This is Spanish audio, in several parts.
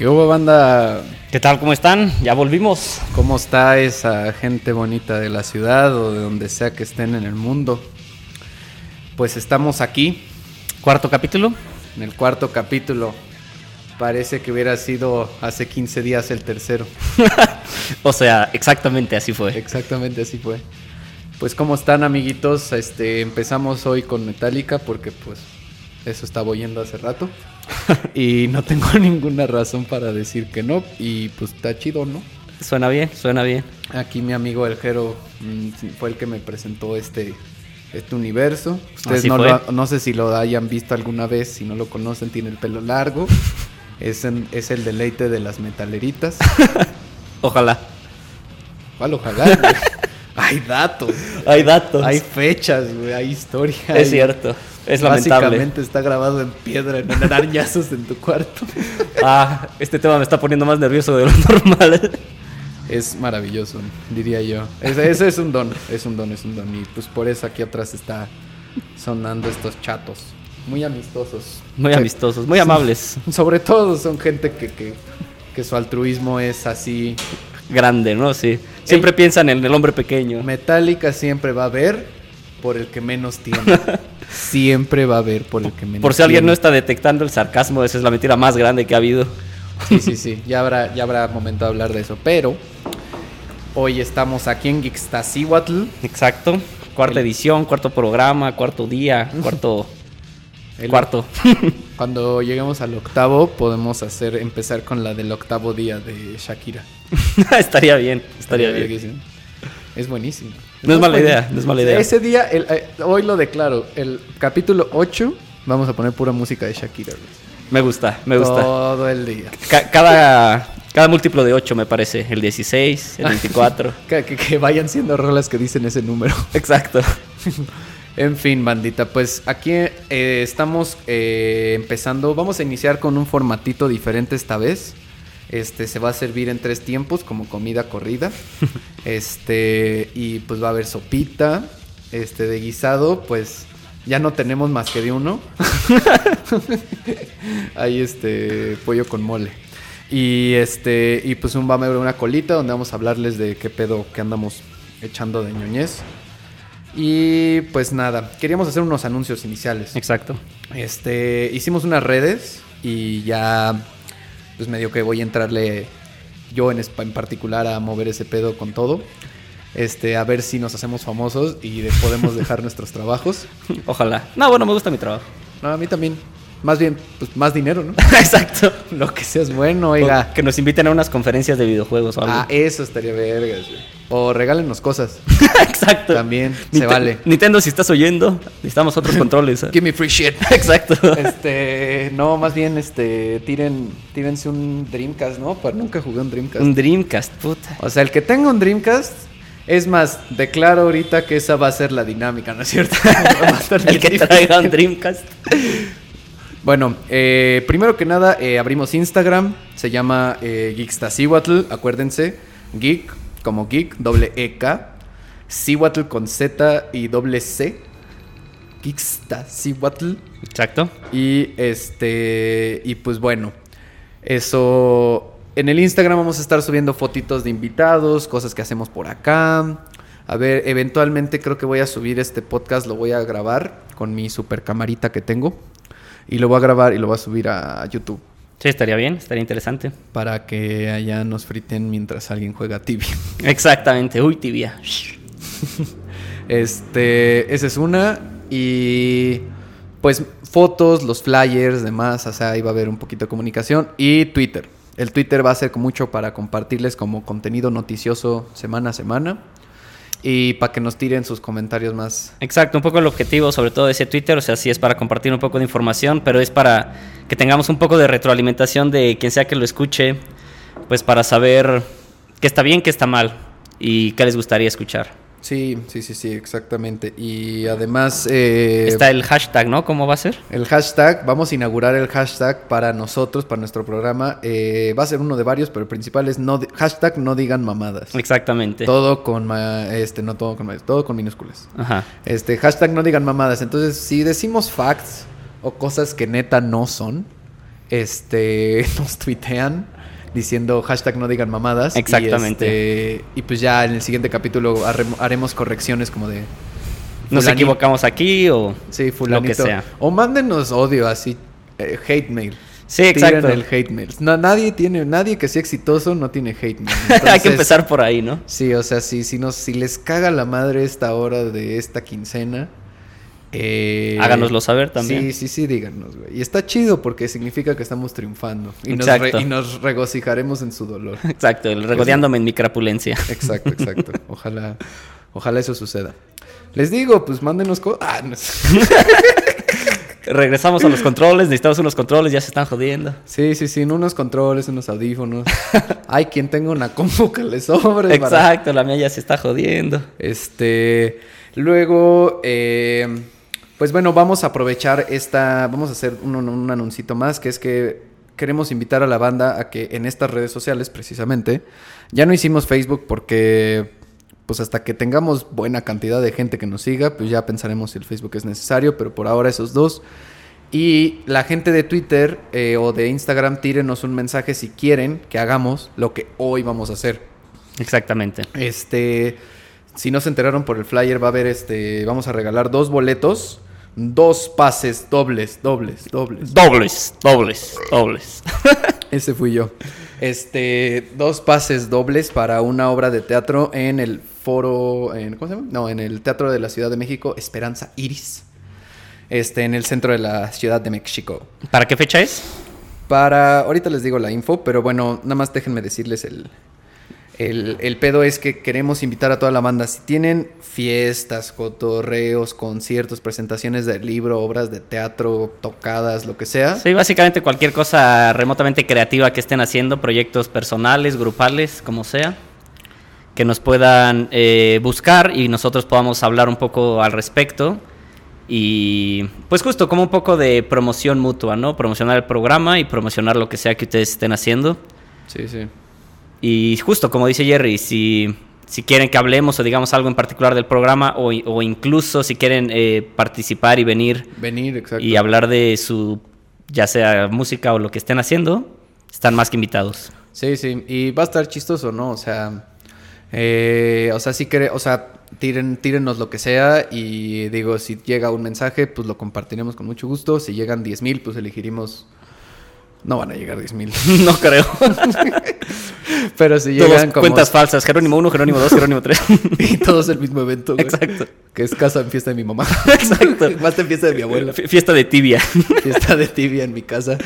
¿Qué hubo, banda? ¿Qué tal? ¿Cómo están? Ya volvimos. ¿Cómo está esa gente bonita de la ciudad o de donde sea que estén en el mundo? Pues estamos aquí, Cuarto capítulo. en el cuarto capítulo. Parece que hubiera sido hace 15 días el tercero. o sea, exactamente así fue. Exactamente así fue. Pues cómo están amiguitos, este empezamos hoy con Metallica porque pues eso estaba oyendo hace rato y no tengo ninguna razón para decir que no y pues está chido, ¿no? Suena bien, suena bien. Aquí mi amigo El Jero mm, fue el que me presentó este este universo. Ustedes Así no, lo- no sé si lo hayan visto alguna vez, si no lo conocen, tiene el pelo largo. Es, en- es el deleite de las metaleritas. Ojalá. ¿Cuál ojalá? güey? Hay datos. Hay datos. Hay fechas, güey, hay historia. es hay- cierto. Es lamentable. Básicamente está grabado en piedra, en arañazos en tu cuarto. Ah, este tema me está poniendo más nervioso de lo normal. Es maravilloso, diría yo. Ese, ese es un don, es un don, es un don. Y pues por eso aquí atrás está sonando estos chatos. Muy amistosos. Muy amistosos, muy amables. Sobre todo son gente que, que, que su altruismo es así. Grande, ¿no? Sí. Siempre piensan en el hombre pequeño. Metálica siempre va a ver por el que menos tiene. Siempre va a ver por el que menos Por si alguien no está detectando el sarcasmo, esa es la mentira más grande que ha habido. Sí, sí, sí. Ya habrá, ya habrá momento de hablar de eso. Pero hoy estamos aquí en Gixtasíhuatl. Exacto. Cuarta El- edición, cuarto programa, cuarto día, cuarto. El- Cuarto. Cuando lleguemos al octavo, podemos hacer empezar con la del octavo día de Shakira. estaría bien, estaría bien. Es buenísimo. No es mala idea, no es mala idea. Ese día, el- eh, hoy lo declaro, el capítulo 8, vamos a poner pura música de Shakira. Me gusta, me gusta. Todo el día. Ca- cada, cada múltiplo de 8 me parece. El 16, el 24. Que, que- que vayan siendo rolas que dicen ese número. Exacto. En fin, bandita, pues aquí eh, estamos eh, empezando. Vamos a iniciar con un formatito diferente esta vez. Este se va a servir en tres tiempos como comida corrida. Este y pues va a haber sopita, este de guisado, pues ya no tenemos más que de uno. Hay este pollo con mole. Y este y pues un va a haber una colita donde vamos a hablarles de qué pedo que andamos echando de ñoñez. Y pues nada, queríamos hacer unos anuncios iniciales. Exacto. Este, hicimos unas redes y ya, pues medio que voy a entrarle yo en, en particular a mover ese pedo con todo. Este, a ver si nos hacemos famosos y de- podemos dejar nuestros trabajos. Ojalá. No, bueno, me gusta mi trabajo. No, a mí también. Más bien, pues más dinero, ¿no? Exacto. Lo que seas bueno, oiga. O que nos inviten a unas conferencias de videojuegos o algo. Ah, eso estaría vergas, güey. O regálenos cosas. Exacto. También se vale. Nintendo, si estás oyendo, necesitamos otros controles. ¿eh? Give me free shit. Exacto. Este, no, más bien, este, tiren, tírense un Dreamcast, ¿no? Pero nunca jugué un Dreamcast. Un Dreamcast, puta. O sea, el que tenga un Dreamcast, es más, declaro ahorita que esa va a ser la dinámica, ¿no es cierto? El que traiga un Dreamcast. Bueno, eh, primero que nada, eh, abrimos Instagram, se llama eh, acuérdense, geek como geek, doble E-K, Sihuatl con Z y doble C, Geekstasihuatl. Exacto. Y este. Y pues bueno. Eso. En el Instagram vamos a estar subiendo fotitos de invitados, cosas que hacemos por acá. A ver, eventualmente creo que voy a subir este podcast, lo voy a grabar con mi super camarita que tengo. Y lo voy a grabar y lo voy a subir a YouTube. Sí, estaría bien, estaría interesante. Para que allá nos friten mientras alguien juega tibia. Exactamente. Uy, tibia. Este, esa es una. Y pues fotos, los flyers, demás. O sea, ahí va a haber un poquito de comunicación. Y Twitter. El Twitter va a ser mucho para compartirles como contenido noticioso semana a semana. Y para que nos tiren sus comentarios más. Exacto, un poco el objetivo, sobre todo de ese Twitter, o sea, sí es para compartir un poco de información, pero es para que tengamos un poco de retroalimentación de quien sea que lo escuche, pues para saber qué está bien, qué está mal y qué les gustaría escuchar. Sí, sí, sí, sí, exactamente. Y además. eh, Está el hashtag, ¿no? ¿Cómo va a ser? El hashtag, vamos a inaugurar el hashtag para nosotros, para nuestro programa. Eh, va a ser uno de varios, pero el principal es no, hashtag no digan mamadas. Exactamente. Todo con, ma- este, no todo con, ma- todo con minúsculas. Ajá. Este, hashtag no digan mamadas. Entonces, si decimos facts o cosas que neta no son, este, nos tuitean diciendo hashtag no digan mamadas. Exactamente. Y, este, y pues ya en el siguiente capítulo harem- haremos correcciones como de... Nos equivocamos aquí o Sí, fulanito. sea. O mándenos odio así, eh, hate mail. Sí, exacto. el hate mail. No, nadie tiene, nadie que sea exitoso no tiene hate mail. Hay que empezar por ahí, ¿no? Sí, o sea, si, si, nos, si les caga la madre esta hora de esta quincena, eh, Háganoslo saber también. Sí, sí, sí, díganos, güey. Y está chido porque significa que estamos triunfando. Y nos, re- y nos regocijaremos en su dolor. Exacto, el regodeándome en mi crapulencia. Exacto, exacto. Ojalá, ojalá eso suceda. Les digo, pues mándenos co- Ah, no. Regresamos a los controles, necesitamos unos controles, ya se están jodiendo. Sí, sí, sí, unos controles, unos audífonos. Hay quien tenga una compu que le sobre. para- Exacto, la mía ya se está jodiendo. Este, luego, eh, pues bueno, vamos a aprovechar esta, vamos a hacer un, un anuncito más, que es que queremos invitar a la banda a que en estas redes sociales, precisamente, ya no hicimos Facebook porque, pues hasta que tengamos buena cantidad de gente que nos siga, pues ya pensaremos si el Facebook es necesario, pero por ahora esos dos. Y la gente de Twitter eh, o de Instagram, tírenos un mensaje si quieren que hagamos lo que hoy vamos a hacer. Exactamente. Este, si no se enteraron por el flyer, va a haber este, vamos a regalar dos boletos, dos pases dobles, dobles, dobles. Dobles, dobles, dobles. Ese fui yo. Este, dos pases dobles para una obra de teatro en el foro, en, ¿cómo se llama? No, en el Teatro de la Ciudad de México, Esperanza Iris. Este, en el centro de la Ciudad de México. ¿Para qué fecha es? Para, ahorita les digo la info, pero bueno, nada más déjenme decirles el, el, el pedo es que queremos invitar a toda la banda. Si tienen fiestas, cotorreos, conciertos, presentaciones de libro, obras de teatro, tocadas, lo que sea. Sí, básicamente cualquier cosa remotamente creativa que estén haciendo, proyectos personales, grupales, como sea, que nos puedan eh, buscar y nosotros podamos hablar un poco al respecto. Y pues justo como un poco de promoción mutua, ¿no? Promocionar el programa y promocionar lo que sea que ustedes estén haciendo. Sí, sí. Y justo como dice Jerry, si, si quieren que hablemos o digamos algo en particular del programa o, o incluso si quieren eh, participar y venir Venir, exacto. y hablar de su, ya sea música o lo que estén haciendo, están más que invitados. Sí, sí. Y va a estar chistoso, ¿no? O sea, eh, o sea, si quiere, o sea, tiren, tírenos lo que sea y digo, si llega un mensaje, pues lo compartiremos con mucho gusto. Si llegan 10 mil, pues elegiremos... No van a llegar 10 mil. no creo. Pero si Todos llegan como... cuentas falsas. Jerónimo 1, Jerónimo 2, Jerónimo 3. y todos el mismo evento, güey. Exacto. Que es casa en fiesta de mi mamá. Exacto. Más en fiesta de mi abuela. Fiesta de tibia. Fiesta de tibia en mi casa.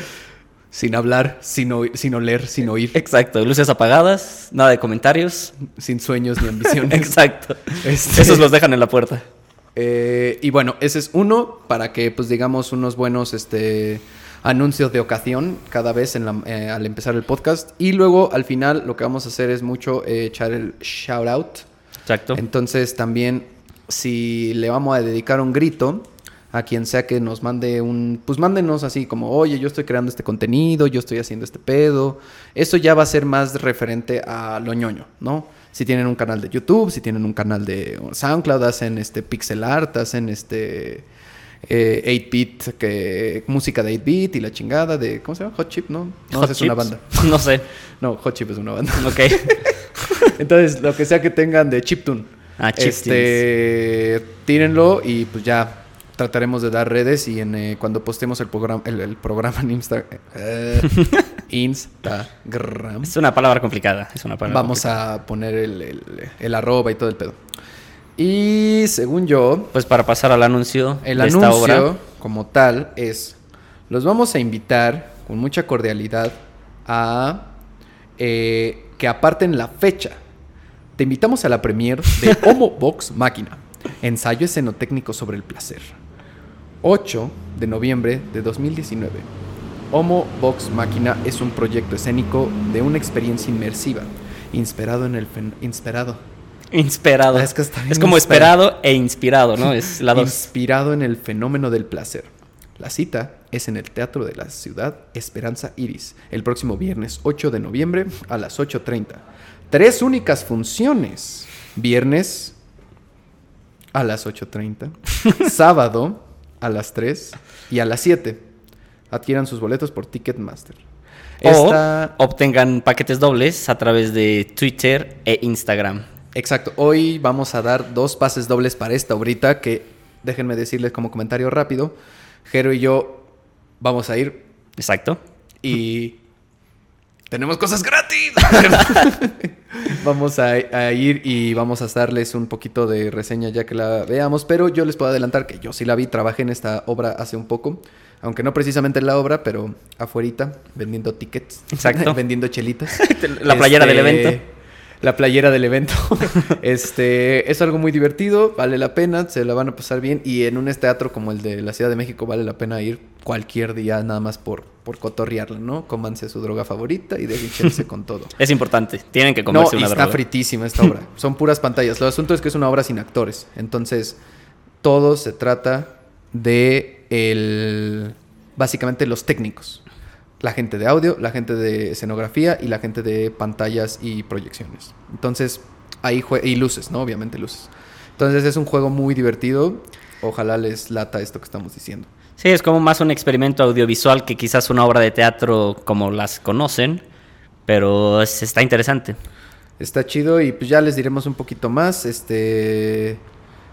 Sin hablar, sin, oír, sin oler, sin oír. Exacto. Luces apagadas, nada de comentarios. Sin sueños ni ambiciones. Exacto. Este- Esos los dejan en la puerta. Eh, y bueno, ese es uno para que, pues, digamos, unos buenos este, anuncios de ocasión cada vez en la- eh, al empezar el podcast. Y luego, al final, lo que vamos a hacer es mucho eh, echar el shout out. Exacto. Entonces, también, si le vamos a dedicar un grito a quien sea que nos mande un, pues mándenos así como, oye, yo estoy creando este contenido, yo estoy haciendo este pedo. Eso ya va a ser más referente a lo ñoño, ¿no? Si tienen un canal de YouTube, si tienen un canal de SoundCloud, hacen este pixel art, hacen este eh, 8-bit, que música de 8-bit y la chingada de, ¿cómo se llama? Hot Chip, ¿no? No, Hot es una banda. No sé. No, Hot Chip es una banda. Ok. Entonces, lo que sea que tengan de chiptune, Ah, este, tírenlo y pues ya trataremos de dar redes y en, eh, cuando postemos el programa, el, el programa en Insta- eh, Instagram, Es una palabra complicada. Es una palabra vamos a poner el, el- el arroba y todo el pedo. Y según yo, Pues para pasar al anuncio el de esta obra. anuncio como tal es, los vamos a invitar con mucha cordialidad a eh, que aparten la fecha. Te invitamos a la premier de Homo Vox Máquina, ensayo escenotécnico sobre el placer. 8 de noviembre de 2019. Homo Vox Máquina es un proyecto escénico de una experiencia inmersiva, inspirado en el inspirado Inspirado. Ah, es que está bien es como inspirado. esperado e inspirado, ¿no? Es la dos. Inspirado en el fenómeno del placer. La cita es en el Teatro de la Ciudad Esperanza Iris, el próximo viernes 8 de noviembre a las 8.30. Tres únicas funciones. Viernes a las 8.30, sábado a las 3 y a las 7. adquieran sus boletos por Ticketmaster. O obtengan paquetes dobles a través de Twitter e Instagram. Exacto. Hoy vamos a dar dos pases dobles para esta obrita que déjenme decirles como comentario rápido. Jero y yo vamos a ir Exacto. y tenemos cosas gratis. vamos a, a ir y vamos a darles un poquito de reseña ya que la veamos, pero yo les puedo adelantar que yo sí la vi, trabajé en esta obra hace un poco, aunque no precisamente en la obra, pero afuerita, vendiendo tickets, Exacto. vendiendo chelitas. La playera del Este, evento. La playera del evento. este es algo muy divertido, vale la pena, se la van a pasar bien y en un teatro como el de la Ciudad de México vale la pena ir cualquier día nada más por, por cotorrearla, ¿no? Cómanse su droga favorita y déjense con todo. Es importante. Tienen que No, comerse y una está droga. fritísima esta obra. Son puras pantallas. Lo asunto es que es una obra sin actores. Entonces, todo se trata de el básicamente los técnicos. La gente de audio, la gente de escenografía y la gente de pantallas y proyecciones. Entonces, ahí y luces, ¿no? Obviamente luces. Entonces, es un juego muy divertido. Ojalá les lata esto que estamos diciendo. Sí, es como más un experimento audiovisual que quizás una obra de teatro como las conocen, pero es- está interesante. Está chido y pues ya les diremos un poquito más. Este.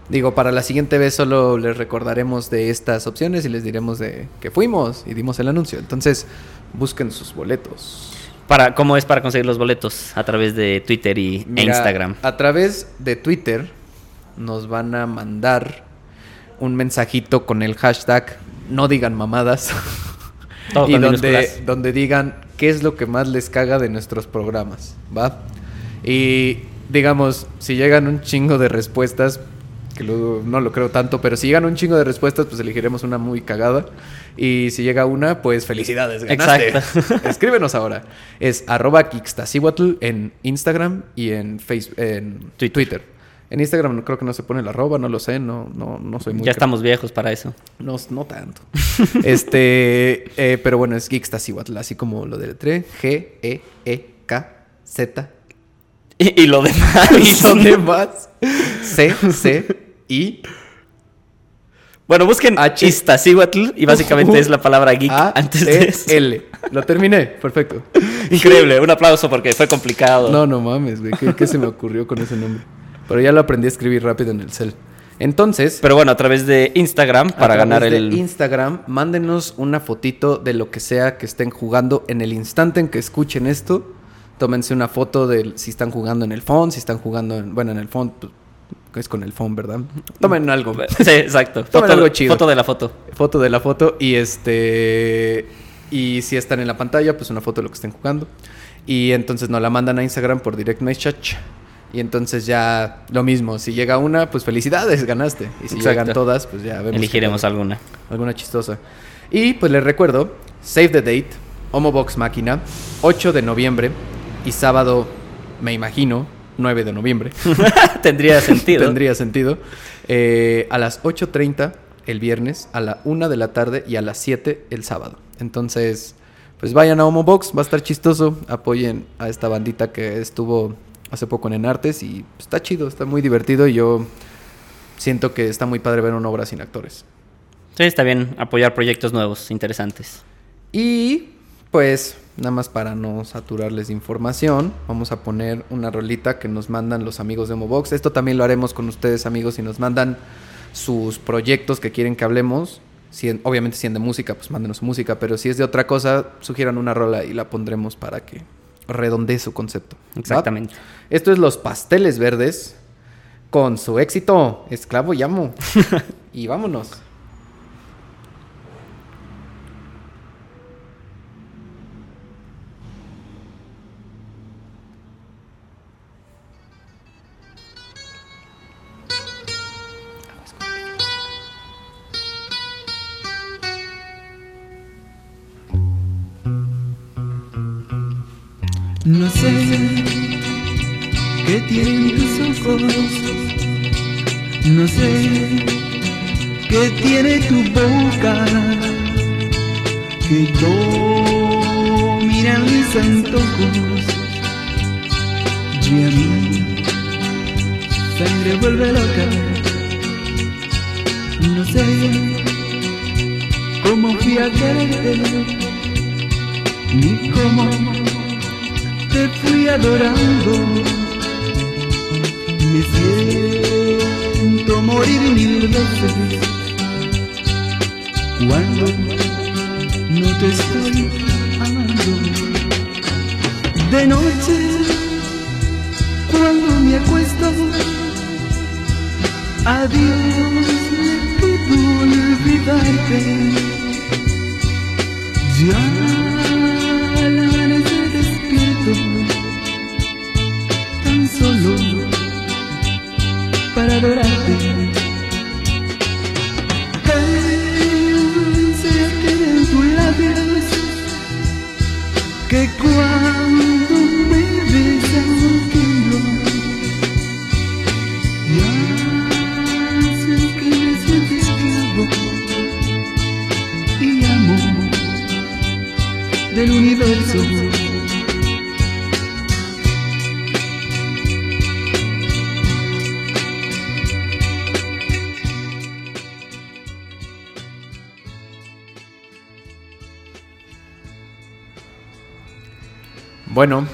Digo, para la siguiente vez solo les recordaremos de estas opciones y les diremos de que fuimos y dimos el anuncio. Entonces, busquen sus boletos. Para, ¿Cómo es para conseguir los boletos? A través de Twitter y, e Instagram. A través de Twitter nos van a mandar un mensajito con el hashtag no digan mamadas. Todo y donde, donde digan qué es lo que más les caga de nuestros programas, ¿va? Y digamos, si llegan un chingo de respuestas, que lo- no lo creo tanto, pero si llegan un chingo de respuestas, pues elegiremos una muy cagada. Y si llega una, pues felicidades, ganaste. Exacto. Escríbenos ahora. Es arroba en Instagram y en Facebook, en Twitter. En Instagram creo que no se pone el arroba, no lo sé, no, no, no soy muy Ya estamos viejos para eso. no, no tanto. este, eh, pero bueno, es Geekstasihuatl, así como lo del 3. G, E, E, K, Z. Y, y lo demás. Y lo demás. C, C, Bueno, busquen H. Iztaccíhuatl y básicamente es la palabra geek A, antes de E, eso. L. Lo terminé, perfecto. Increíble, un aplauso porque fue complicado. No, no mames, güey. ¿Qué, qué se me ocurrió con ese nombre? Pero ya lo aprendí a escribir rápido en el cel. Entonces, Pero bueno, a través de Instagram a para través ganar de el... Instagram, mándenos una fotito de lo que sea que estén jugando en el instante en que escuchen esto. Tómense una foto de si están jugando en el phone, si están jugando en, bueno, en el phone, pues, es con el phone, ¿verdad? Tomen algo. Sí, exacto. Tomen Foto, algo chido. foto de la foto. Foto de la foto y este y si están en la pantalla, pues una foto de lo que estén jugando. Y entonces nos la mandan a Instagram por direct message. Y entonces ya lo mismo, si llega una, pues felicidades, ganaste. Y si Exacto. llegan todas, pues ya vemos. Elegiremos alguna. alguna chistosa. Y pues les recuerdo, save the date, Homobox Máquina, 8 de noviembre y sábado, me imagino, 9 de noviembre. Tendría sentido. Tendría sentido. Eh, a las 8.30 el viernes, a la 1 de la tarde y a las 7 el sábado. Entonces, pues vayan a Homobox, va a estar chistoso. Apoyen a esta bandita que estuvo hace poco en Enartes y está chido, está muy divertido y yo siento que está muy padre ver una obra sin actores. Sí, está bien apoyar proyectos nuevos, interesantes. Y pues nada más para no saturarles de información, vamos a poner una rolita que nos mandan los amigos de Homobox. Esto también lo haremos con ustedes amigos si nos mandan sus proyectos que quieren que hablemos. Si en- obviamente si es de música, pues mándenos música, pero si es de otra cosa, sugieran una rola y la pondremos para que redondee su concepto. Exactamente. Esto es Los Pasteles Verdes con su éxito, Esclavo Llamo. y vámonos. No sé qué tienen tus ojos, no sé qué tiene tu boca, que dominan mis antojos. Y a mí sangre vuelve loca, no sé cómo fui a quererte, ni cómo te fui adorando. Me siento morir mil veces cuando no te estoy amando. De noche, cuando me acuesto, a Dios le pido olvidarte.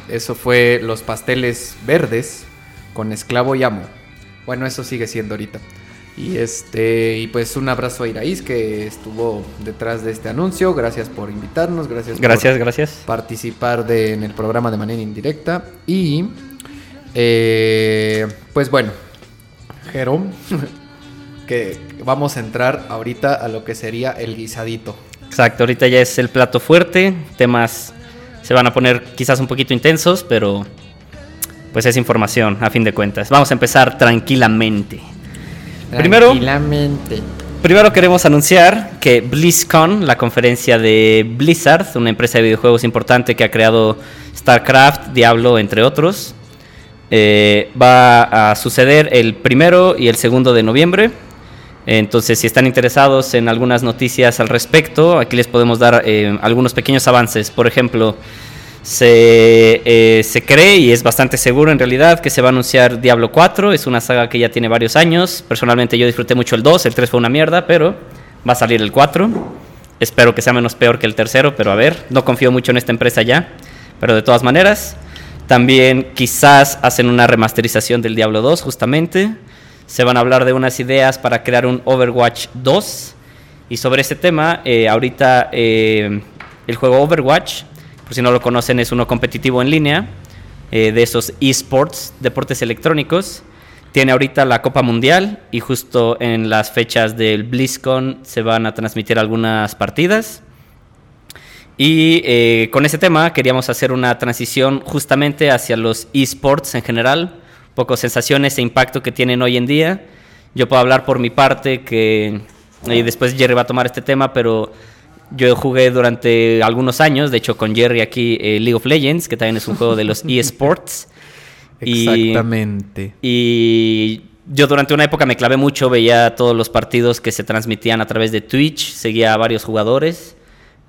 eso fue los pasteles verdes con esclavo y amo. Bueno, eso sigue siendo ahorita. Y este, y pues un abrazo a Iraíz que estuvo detrás de este anuncio. Gracias por invitarnos, gracias, gracias por gracias. participar de, en el programa de manera indirecta. Y eh, pues bueno, Jerón, que vamos a entrar ahorita a lo que sería el guisadito. Exacto, ahorita ya es el plato fuerte, temas se van a poner quizás un poquito intensos, pero pues es información a fin de cuentas. Vamos a empezar tranquilamente. Primero, Tranquilamente. primero queremos anunciar que BlizzCon, la conferencia de Blizzard, una empresa de videojuegos importante que ha creado StarCraft, Diablo, entre otros, eh, va a suceder el primero y el segundo de noviembre. Entonces, si están interesados en algunas noticias al respecto, aquí les podemos dar eh, algunos pequeños avances. Por ejemplo, se, eh, se cree y es bastante seguro en realidad que se va a anunciar Diablo 4. Es una saga que ya tiene varios años. Personalmente yo disfruté mucho el 2, el 3 fue una mierda, pero va a salir el 4. Espero que sea menos peor que el tercero, pero a ver, no confío mucho en esta empresa ya. Pero de todas maneras, también quizás hacen una remasterización del Diablo 2 justamente. Se van a hablar de unas ideas para crear un Overwatch 2. Y sobre ese tema, eh, ahorita eh, el juego Overwatch, por si no lo conocen, es uno competitivo en línea eh, de esos esports, deportes electrónicos. Tiene ahorita la Copa Mundial y justo en las fechas del BlizzCon se van a transmitir algunas partidas. Y eh, con ese tema queríamos hacer una transición justamente hacia los esports en general, poco sensaciones e impacto que tienen hoy en día. Yo puedo hablar por mi parte que, y después Jerry va a tomar este tema, pero yo jugué durante algunos años, de hecho con Jerry aquí, eh, League of Legends, que también es un juego de los esports. Y- Exactamente. y yo durante una época me clavé mucho, veía todos los partidos que se transmitían a través de Twitch, seguía a varios jugadores.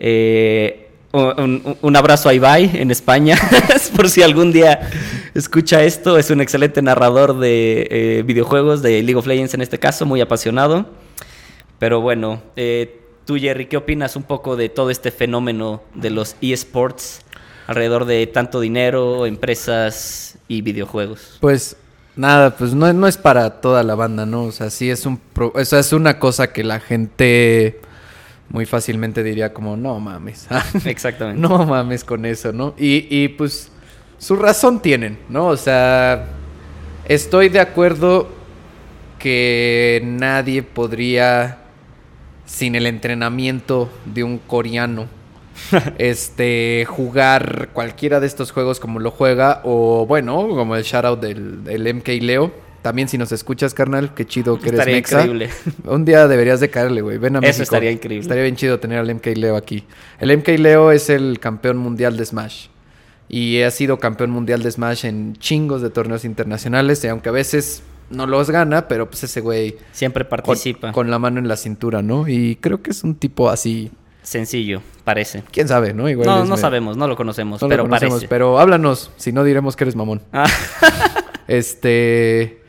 Eh, un, abrazo a Ibai en España, por si algún día escucha esto. Es un excelente narrador de eh, videojuegos, de League of Legends en este caso, muy apasionado. Pero bueno, eh, tú Jerry, ¿qué opinas un poco de todo este fenómeno de los eSports alrededor de tanto dinero, empresas y videojuegos? Pues nada, pues no, no es para toda la banda, ¿no? O sea, sí es un pro- es una cosa que la gente muy fácilmente diría como, no mames. Exactamente. no mames con eso, ¿no? Y, y pues su razón tienen, ¿no? O sea, estoy de acuerdo que nadie podría, sin el entrenamiento de un coreano, este, jugar cualquiera de estos juegos como lo juega, o bueno, como el shoutout del, del MK Leo. También si nos escuchas, carnal, qué chido que eres Estaría mexa. increíble. Un día deberías de caerle, güey. Ven a Eso México. estaría increíble. Estaría bien chido tener al MK Leo aquí. El MK Leo es el campeón mundial de Smash. Y ha sido campeón mundial de Smash en chingos de torneos internacionales. Y aunque a veces no los gana, pero pues ese güey Siempre participa. con la mano en la cintura, ¿no? Y creo que es un tipo así. Sencillo, parece. ¿Quién sabe, no? Igual No, no sabemos, no lo conocemos, no lo pero conocemos, parece. Pero háblanos, si no diremos que eres mamón. Ah, Este.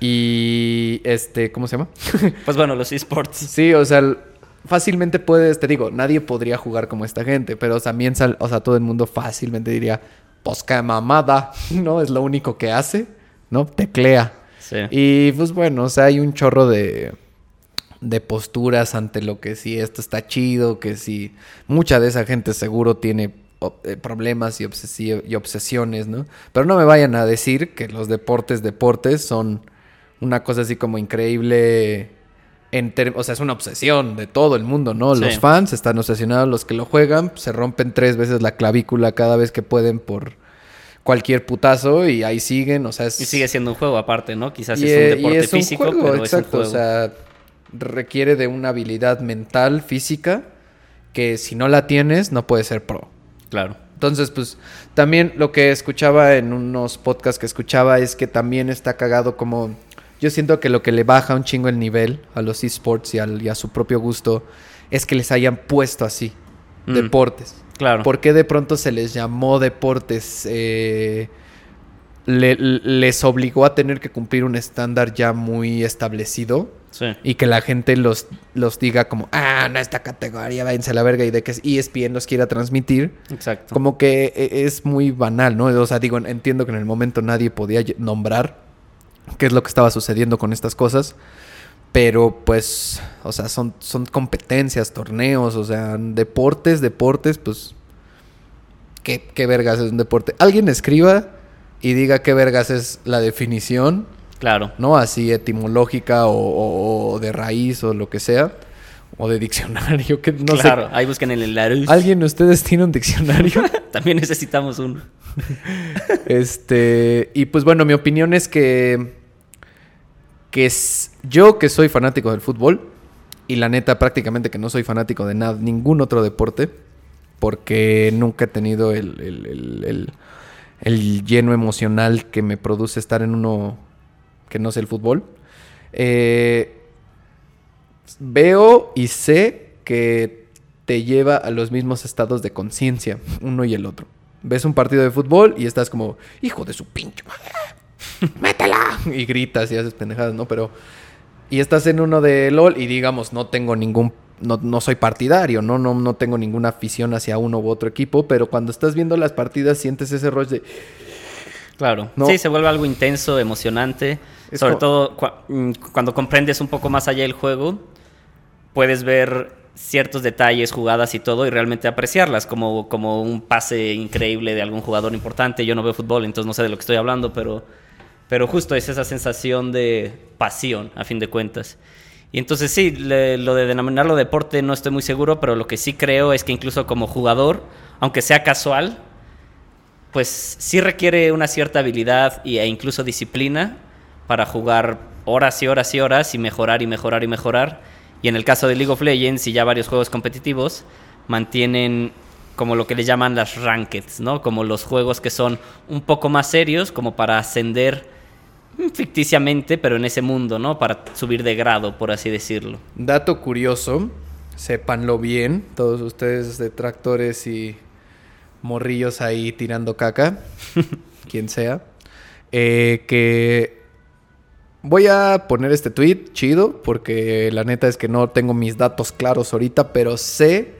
Y. Este, ¿cómo se llama? pues bueno, los esports. Sí, o sea, fácilmente puedes, te digo, nadie podría jugar como esta gente, pero también, sal- o sea, todo el mundo fácilmente diría, pues qué mamada, ¿no? Es lo único que hace, ¿no? Teclea. Sí. Y pues bueno, o sea, hay un chorro de, de posturas ante lo que sí, esto está chido, que sí, mucha de esa gente seguro tiene eh, problemas y, y obsesiones, ¿no? Pero no me vayan a decir que los deportes, deportes son una cosa así como increíble. En o sea, es una obsesión de todo el mundo, ¿no? Sí. Los fans están obsesionados, los que lo juegan se rompen tres veces la clavícula cada vez que pueden por cualquier putazo y ahí siguen, o sea, es... Y sigue siendo un juego aparte, ¿no? Quizás Y, es un deporte es un físico, juego, pero exacto, es un juego. O sea, requiere de una habilidad mental, física, que si no la tienes, no puedes ser pro. Claro. Entonces, pues, también lo que escuchaba en unos podcasts que escuchaba es que también está cagado como... Yo siento que lo que le baja un chingo el nivel a los esports y, al- y a su propio gusto es que les hayan puesto así, Mm. deportes. Claro. ¿Por qué de pronto se les llamó deportes? Eh, le- les obligó a tener que cumplir un estándar ya muy establecido Sí. y que la gente los, los diga como, ah, no, esta categoría, váyanse a la verga y de que E ESPN los quiera transmitir. Exacto. Como que e- es muy banal, ¿no? O sea, digo, entiendo que en el momento nadie podía nombrar qué es lo que estaba sucediendo con estas cosas. Pero pues, o sea, son, son competencias, torneos, o sea, deportes, deportes, pues, ¿qué, qué vergas es un deporte? Alguien escriba y diga qué vergas es la definición, Claro. ¿no? Así etimológica o, o- o de raíz o lo que sea, o de diccionario, que no claro. sé. Ahí busquen en el Larus. ¿Alguien de ustedes tiene un diccionario? También necesitamos uno. Este, y pues bueno, mi opinión es que, que es, yo que soy fanático del fútbol, y la neta prácticamente que no soy fanático de nada, ningún otro deporte, porque nunca he tenido el, el- el- el- el lleno emocional que me produce estar en uno que no es el fútbol. Eh, veo y sé que te lleva a los mismos estados de conciencia, uno y el otro. Ves un partido de fútbol y estás como, hijo de su pinche madre, métela. Y gritas y haces pendejadas, ¿no? Pero. Y estás en uno de LOL y digamos, no tengo ningún. No, no soy partidario, ¿no? No, no tengo ninguna afición hacia uno u otro equipo, pero cuando estás viendo las partidas sientes ese rush de. Claro. No. Sí, se vuelve algo intenso, emocionante. Es Sobre todo mm, cuando comprendes un poco más allá el juego, puedes ver ciertos detalles, jugadas y todo y realmente apreciarlas, como, como un pase increíble de algún jugador importante. Yo no veo fútbol, entonces no sé de lo que estoy hablando, pero, pero justo es esa sensación de pasión, a fin de cuentas. Y entonces sí, le- lo de denominarlo deporte no estoy muy seguro, pero lo que sí creo es que incluso como jugador, aunque sea casual, pues sí requiere una cierta habilidad e incluso disciplina para jugar horas y horas y horas y mejorar y mejorar y mejorar. Y en el caso de League of Legends y ya varios juegos competitivos, mantienen como lo que le llaman las rankeds, ¿no? Como los juegos que son un poco más serios, como para ascender ficticiamente, pero en ese mundo, ¿no? Para subir de grado, por así decirlo. Dato curioso, sépanlo bien, todos ustedes detractores y morrillos ahí tirando caca, quien sea, eh, que voy a poner este tweet chido, porque la neta es que no tengo mis datos claros ahorita, pero sé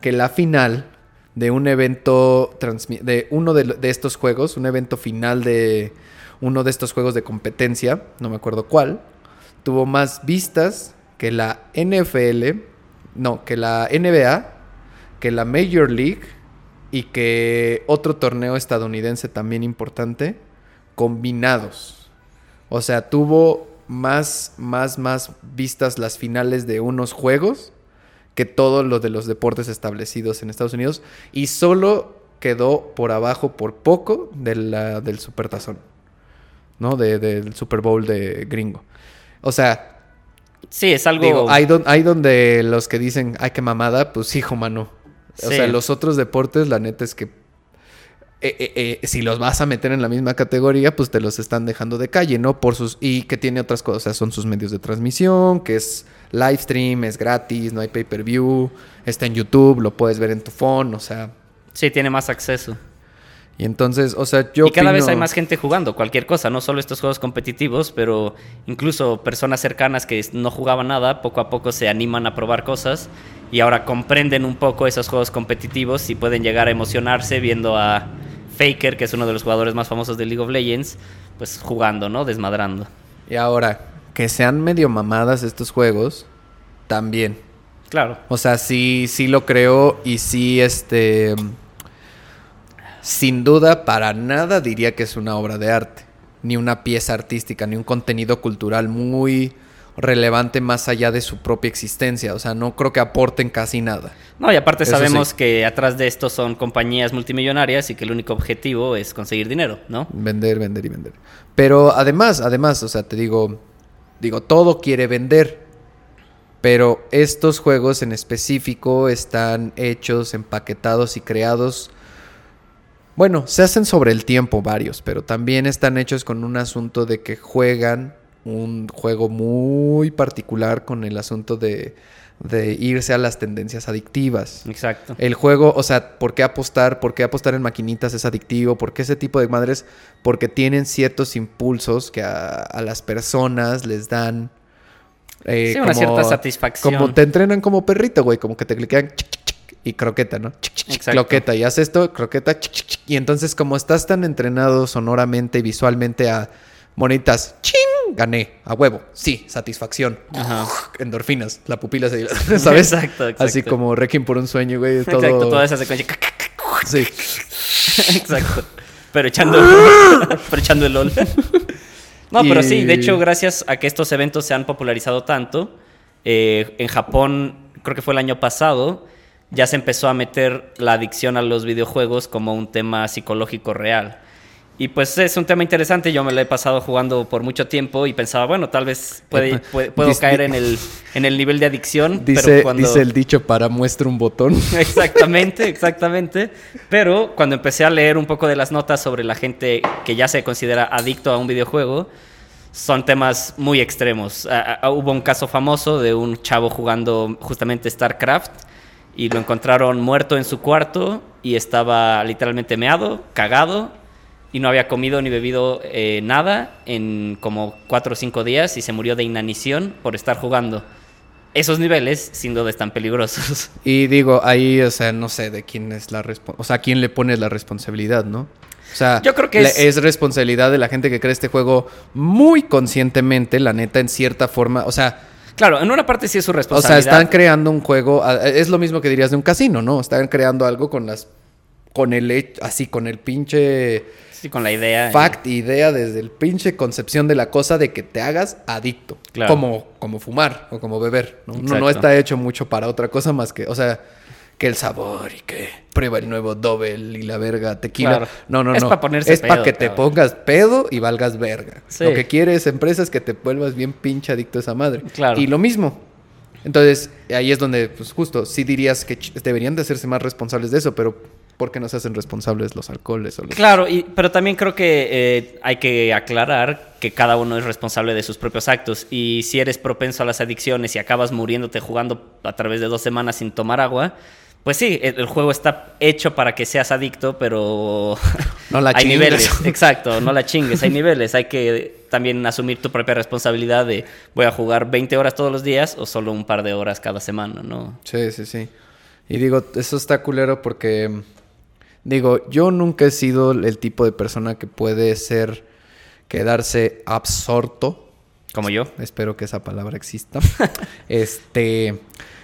que la final de un evento, de uno de, de estos juegos, un evento final de uno de estos juegos de competencia, no me acuerdo cuál, tuvo más vistas que la NFL, no, que la NBA, que la Major League y que otro torneo estadounidense también importante, combinados. O sea, tuvo más, más, más vistas las finales de unos juegos que todos los de los deportes establecidos en Estados Unidos y solo quedó por abajo por poco de la- del Supertazón, ¿no? De- del Super Bowl de gringo. O sea, Sí, es algo... Digo, hay, don- hay donde los que dicen, ay, qué mamada, pues hijo, mano. O Sí. sea, los otros deportes, la neta es que eh, eh, eh, si los vas a meter en la misma categoría, pues te los están dejando de calle, ¿no? Por sus y que tiene otras cosas, o sea, son sus medios de transmisión, que es live stream, es gratis, no hay pay-per-view, está en YouTube, lo puedes ver en tu phone, o sea, Sí, tiene más acceso. Y entonces, o sea, yo y cada vez hay más gente jugando cualquier cosa, no solo estos juegos competitivos, pero incluso personas cercanas que no jugaban nada, poco a poco se animan a probar cosas y ahora comprenden un poco esos juegos competitivos y pueden llegar a emocionarse viendo a Faker, que es uno de los jugadores más famosos de League of Legends, pues jugando, ¿no? Desmadrando. Y ahora, que sean medio mamadas estos juegos, también. Claro. O sea, sí, sí lo creo y sí, este... Sin duda, para nada diría que es una obra de arte, ni una pieza artística, ni un contenido cultural muy relevante más allá de su propia existencia. O sea, no creo que aporten casi nada. No, y aparte Eso sabemos sí. que atrás de esto son compañías multimillonarias y que el único objetivo es conseguir dinero, ¿no? Vender, vender y vender. Pero además, además, o sea, te digo, digo, todo quiere vender. Pero estos juegos en específico están hechos, empaquetados y creados. Bueno, se hacen sobre el tiempo varios, pero también están hechos con un asunto de que juegan un juego muy particular con el asunto de, de irse a las tendencias adictivas. Exacto. El juego, o sea, ¿por qué apostar? ¿Por qué apostar en maquinitas es adictivo? ¿Por qué ese tipo de madres? Porque tienen ciertos impulsos que a, a las personas les dan. eh, Sí, una cierta satisfacción. Como te entrenan como perrito, güey. Como que te cliquean chic, chic, chic, y croqueta, ¿no? Chic, chic, chic, Exacto. Croqueta. Y haces esto, croqueta, chic, chic, chic. Y entonces, como estás tan entrenado sonoramente y visualmente a monitas, ¡ching! Gané, a huevo. Sí, satisfacción. Ajá. Endorfinas, la pupila se dilata, ¿sabes? Exacto, exacto. Así como Requiem por un sueño, güey. Todo... Exacto, toda esa secuencia. Sí. Exacto. Pero echando, pero echando el LOL. No, pero sí, de hecho, gracias a que estos eventos se han popularizado tanto, eh, en Japón, creo que fue el año pasado, ya se empezó a meter la adicción a los videojuegos como un tema psicológico real. Y pues es un tema interesante, yo me lo he pasado jugando por mucho tiempo y pensaba, bueno, tal vez puede- Epa. puede- puedo Dice- caer en el, en el nivel de adicción. Dice, pero cuando... dice el dicho para muestra un botón. Exactamente, exactamente. Pero cuando empecé a leer un poco de las notas sobre la gente que ya se considera adicto a un videojuego, son temas muy extremos. Ah, hubo un caso famoso de un chavo jugando justamente StarCraft y lo encontraron muerto en su cuarto y estaba literalmente meado, cagado y no había comido ni bebido eh, nada en como cuatro o cinco días y se murió de inanición por estar jugando. Esos niveles sin duda están peligrosos. Y digo, ahí, o sea, no sé de quién es la responsabilidad. O sea, ¿a quién le pones la responsabilidad, no? O sea, Yo creo que la- es- responsabilidad de la gente que crea este juego muy conscientemente, la neta, en cierta forma. O sea, Claro, en una parte sí es su o sea, responsabilidad. están creando un juego. Es lo mismo que dirías de un casino, ¿no? Están creando algo con las. Con el así, con el pinche Sí, con la idea. fact, idea, desde el pinche concepción de la cosa de que te hagas adicto. Claro. Como, como fumar o como beber. ¿no? No está hecho mucho para otra cosa más que, o sea, que el sabor y que prueba el nuevo Double y la verga tequila. Claro. No, no, Es no. pa' ponerse es para que te cabrón. pongas pedo y valgas verga. Sí. Lo que quieres, empresa, es que te vuelvas bien pinche adicto a esa madre. Claro. Y lo mismo. Entonces, ahí es donde, pues justo, sí dirías que deberían de hacerse más responsables de eso, pero ¿por qué no se hacen responsables los alcoholes o los Claro, y, pero también creo que eh, hay que aclarar que cada uno es responsable de sus propios actos. Y si eres propenso a las adicciones y acabas muriéndote jugando a través de dos semanas sin tomar agua, pues sí, el, el juego está hecho para que seas adicto, pero No la hay chingues. niveles. Exacto, no la chingues, hay niveles. Hay que también asumir tu propia responsabilidad de voy a jugar 20 horas todos los días o solo un par de horas cada semana, ¿no? Sí, sí, sí. Y digo, eso está culero porque, digo, yo nunca he sido el tipo de persona que puede ser, quedarse absorto. Como yo. Espero que esa palabra exista. este,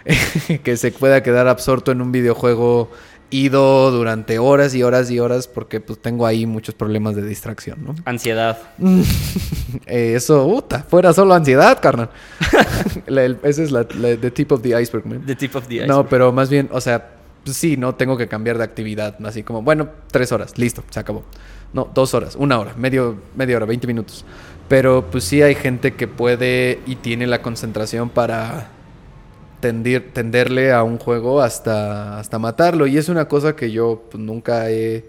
que se pueda quedar absorto en un videojuego ido durante horas y horas y horas porque pues tengo ahí muchos problemas de distracción, ¿no? Ansiedad. Eh, eso, puta, fuera solo ansiedad, carnal. La- el- esa es la, la- the tip of the iceberg, man. The tip of the iceberg. No, pero más bien, o sea, pues sí, no tengo que cambiar de actividad. Así como, bueno, tres horas, listo, se acabó. No, dos horas, una hora, medio, media hora, 20 minutos. Pero pues sí hay gente que puede y tiene la concentración para tenderle a un juego hasta, hasta matarlo. Y es una cosa que yo pues, nunca he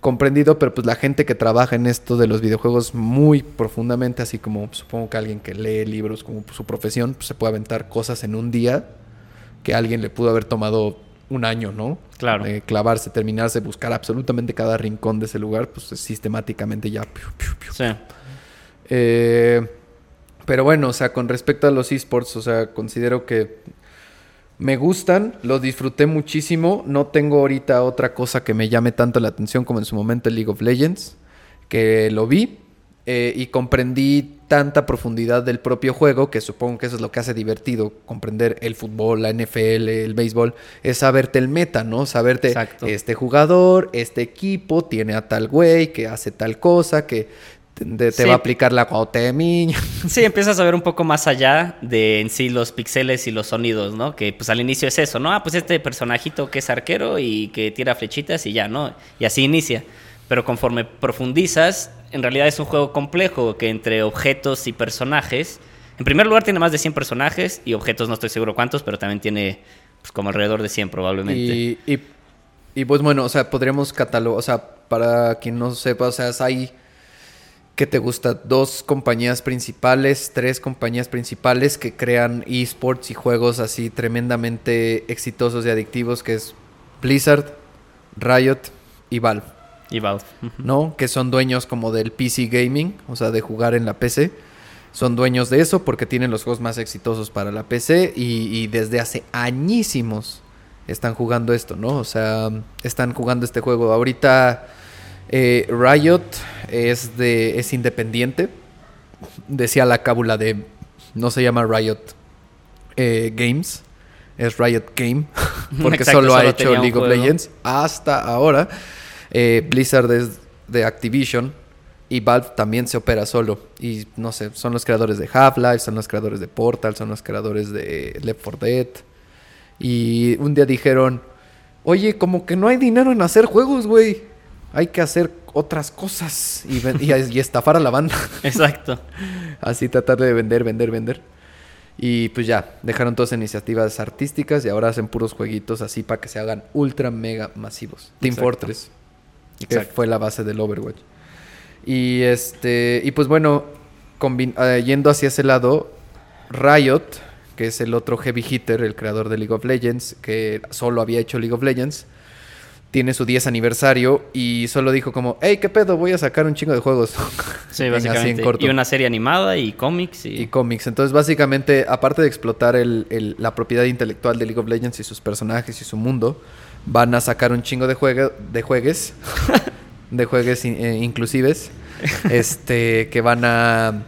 comprendido, pero pues la gente que trabaja en esto de los videojuegos muy profundamente, así como supongo que alguien que lee libros como su profesión, pues se puede aventar cosas en un día que alguien le pudo haber tomado un año, ¿no? Claro. De clavarse, terminarse, buscar absolutamente cada rincón de ese lugar, pues sistemáticamente ya. piu, piu, piu. Sí. Eh, pero bueno, o sea, con respecto a los esports, o sea, considero que me gustan, los disfruté muchísimo. No tengo ahorita otra cosa que me llame tanto la atención como en su momento el League of Legends, que lo vi eh, y comprendí tanta profundidad del propio juego, que supongo que eso es lo que hace divertido, comprender el fútbol, la NFL, el béisbol, es saberte el meta, ¿no? Saberte Exacto. este jugador, este equipo tiene a tal güey que hace tal cosa, que te, Sí. va a aplicar la cuauhtemiña. Sí, empiezas a ver un poco más allá de en sí los pixeles y los sonidos, ¿no? Que pues al inicio es eso, ¿no? Ah, pues este personajito que es arquero y que tira flechitas y ya, ¿no? Y así inicia. Pero conforme profundizas, en realidad es un juego complejo que entre objetos y personajes. En primer lugar tiene más de 100 personajes y objetos no estoy seguro cuántos, pero también tiene pues, como alrededor de 100 probablemente. Y, y, pues bueno, o sea, podríamos catalogar, o sea, para quien no sepa, o sea, hay, ¿qué te gusta? Dos compañías principales, tres compañías principales que crean esports y juegos así tremendamente exitosos y adictivos, que es Blizzard, Riot y Valve. Y Valve. ¿no? Que son dueños como del PC gaming, o sea, de jugar en la PC. Son dueños de eso porque tienen los juegos más exitosos para la PC y, y desde hace añísimos están jugando esto, ¿no? O sea, están jugando este juego. Ahorita eh, Riot es de es independiente. Decía la cábula de no se llama Riot eh, Games, es Riot Game porque Exacto, solo ha hecho League of. Legends hasta ahora. Eh, Blizzard es de Activision y Valve también se opera solo. Y no sé, son los creadores de Half-Life, son los creadores de Portal, son los creadores de Left 4 Dead. Y un día dijeron, oye, como que no hay dinero en hacer juegos, güey. Hay que hacer otras cosas y, ven- y- y estafar a la banda. Exacto. Así tratar de vender, vender, vender. Y pues ya, dejaron todas iniciativas artísticas y ahora hacen puros jueguitos así para que se hagan ultra mega masivos. Team Exacto. Fortress, que fue la base del Overwatch. Y este, y pues bueno, eh, yendo hacia ese lado, Riot, que es el otro heavy hitter, el creador de League of Legends, que solo había hecho League of Legends, tiene su 10 aniversario y solo dijo como, hey, ¿qué pedo? Voy a sacar un chingo de juegos. Sí, básicamente. Y una serie animada y cómics y... y cómics. Entonces, básicamente, aparte de explotar el- el- la propiedad intelectual de League of Legends y sus personajes y su mundo, van a sacar un chingo de, juego, de juegues, de juegues in- eh, inclusives, este, que van a,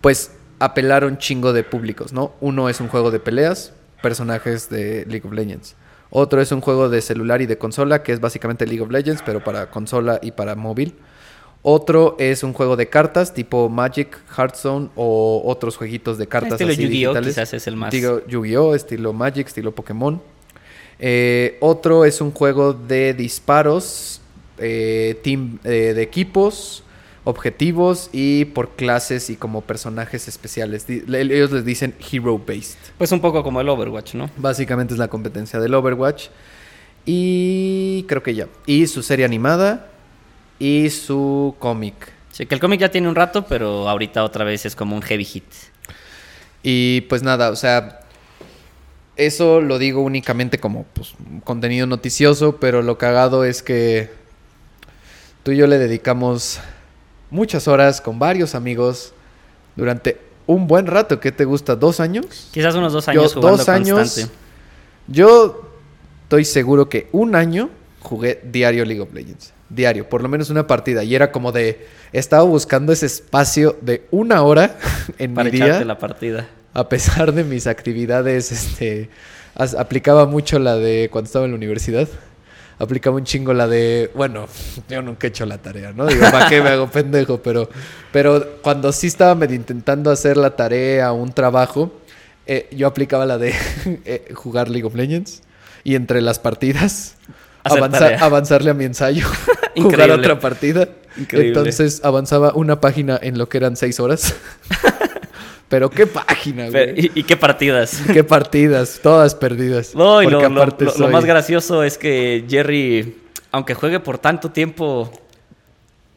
pues, apelar a un chingo de públicos, ¿no? Uno es un juego de peleas, personajes de League of Legends. Otro es un juego de celular y de consola, que es básicamente League of Legends, pero para consola y para móvil. Otro es un juego de cartas tipo Magic, Hearthstone o otros jueguitos de cartas Estilo así Yu-Gi-Oh! digitales. quizás es el más... Digo, Yu-Gi-Oh, estilo Magic, estilo Pokémon. Eh, otro es un juego de disparos, eh, team, eh, de equipos, objetivos y por clases y como personajes especiales. Ellos les dicen Hero Based. Pues un poco como el Overwatch, ¿no? Básicamente es la competencia del Overwatch. Y creo que ya. Y su serie animada y su cómic. Sí, que el cómic ya tiene un rato, pero ahorita otra vez es como un heavy hit. Y pues nada, o sea, eso lo digo únicamente como pues, contenido noticioso, pero lo cagado es que tú y yo le dedicamos muchas horas con varios amigos durante un buen rato. ¿Qué te gusta? ¿Dos años? Quizás unos dos Yo, años jugando dos años. constante. Yo estoy seguro que un año jugué diario League of Legends. Diario, por lo menos una partida. Y era como de. Estaba buscando ese espacio de una hora en Para mi echarte día. la partida. A pesar de mis actividades, este. as- aplicaba mucho la de cuando estaba en la universidad. Aplicaba un chingo la de. Bueno, yo nunca he hecho la tarea, ¿no? Digo, ¿para qué me hago pendejo? Pero, pero cuando sí estaba medio intentando hacer la tarea, un trabajo, eh, yo aplicaba la de eh, jugar League of Legends. Y entre las partidas, avanzar- avanzarle a mi ensayo, jugar otra partida. Increíble. Entonces avanzaba una página en lo que eran seis horas. Pero qué página, Pero- güey. ¿y, y qué partidas? Qué partidas, todas perdidas. No, y lo, más gracioso es que Jerry, aunque juegue por tanto tiempo,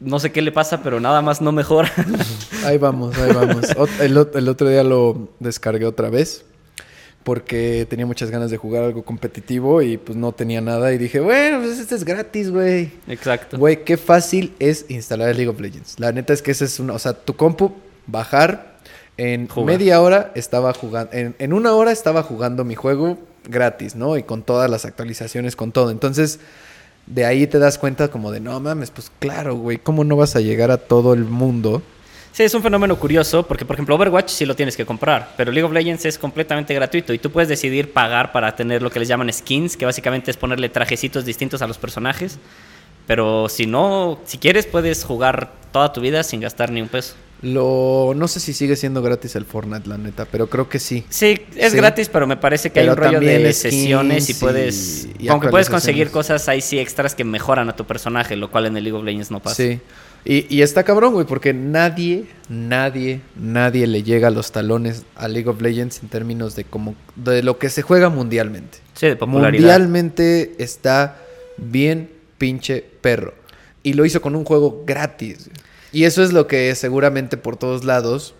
no sé qué le pasa, pero nada más no mejora. Ahí vamos, ahí vamos. El, ot- el otro día lo descargué otra vez. porque tenía muchas ganas de jugar algo competitivo y pues no tenía nada y dije, bueno, pues este es gratis, güey. Exacto. Güey, qué fácil es instalar League of Legends. La neta es que ese es una, o sea, tu compu, bajar, en Jugar. media hora estaba jugando, en, en una hora estaba jugando mi juego gratis, ¿no? Y con todas las actualizaciones, con todo. Entonces, de ahí te das cuenta como de, no mames, pues claro, güey, ¿cómo no vas a llegar a todo el mundo? Sí, es un fenómeno curioso porque, por ejemplo, Overwatch sí lo tienes que comprar, pero League of Legends es completamente gratuito y tú puedes decidir pagar para tener lo que les llaman skins, que básicamente es ponerle trajecitos distintos a los personajes. Pero si no, si quieres, puedes jugar toda tu vida sin gastar ni un peso. Lo, no sé si sigue siendo gratis el Fortnite, la neta, pero creo que sí. Sí, es Sí. gratis, pero me parece que hay un rollo de sesiones y puedes. y aunque puedes conseguir cosas ahí sí extras que mejoran a tu personaje, lo cual en el League of Legends no pasa. Sí. Y, y está cabrón, güey, porque nadie, nadie, nadie le llega a los talones a League of Legends en términos de como de lo que se juega mundialmente. Sí, de popularidad. Mundialmente está bien pinche perro. Y lo hizo con un juego gratis. Y eso es lo que seguramente por todos lados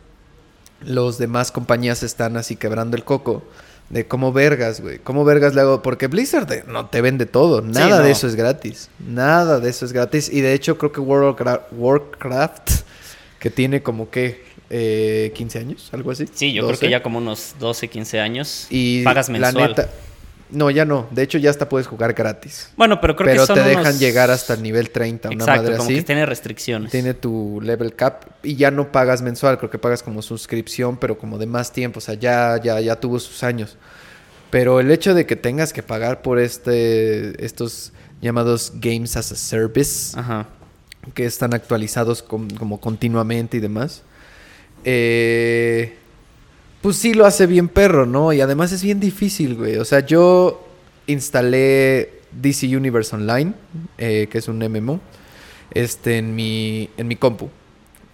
los demás compañías están así quebrando el coco. De cómo vergas, güey. ¿Cómo vergas le hago? Porque Blizzard eh, no te vende todo. Nada no. de eso es gratis. Nada de eso es gratis. Y de hecho creo que Cra- Warcraft, que tiene como que eh, 15 años, algo así. Sí, yo creo 12. que ya como unos 12, 15 años. Y pagas la mensual. neta... No, ya no. De hecho ya hasta puedes jugar gratis. Bueno, pero creo pero que son te dejan unos- llegar hasta el nivel 30, una madre como así. que tiene restricciones. Tiene tu level cap y ya no pagas mensual, creo que pagas como suscripción, pero como de más tiempo, o sea, ya, ya, ya tuvo sus años. Pero el hecho de que tengas que pagar por este, estos llamados Games as a Service, Ajá. que están actualizados com- como continuamente y demás, eh, pues sí lo hace bien perro, ¿no? Y además es bien difícil, güey. O sea, yo instalé DC Universe Online, eh, que es un MMO, este, en mi, en mi compu.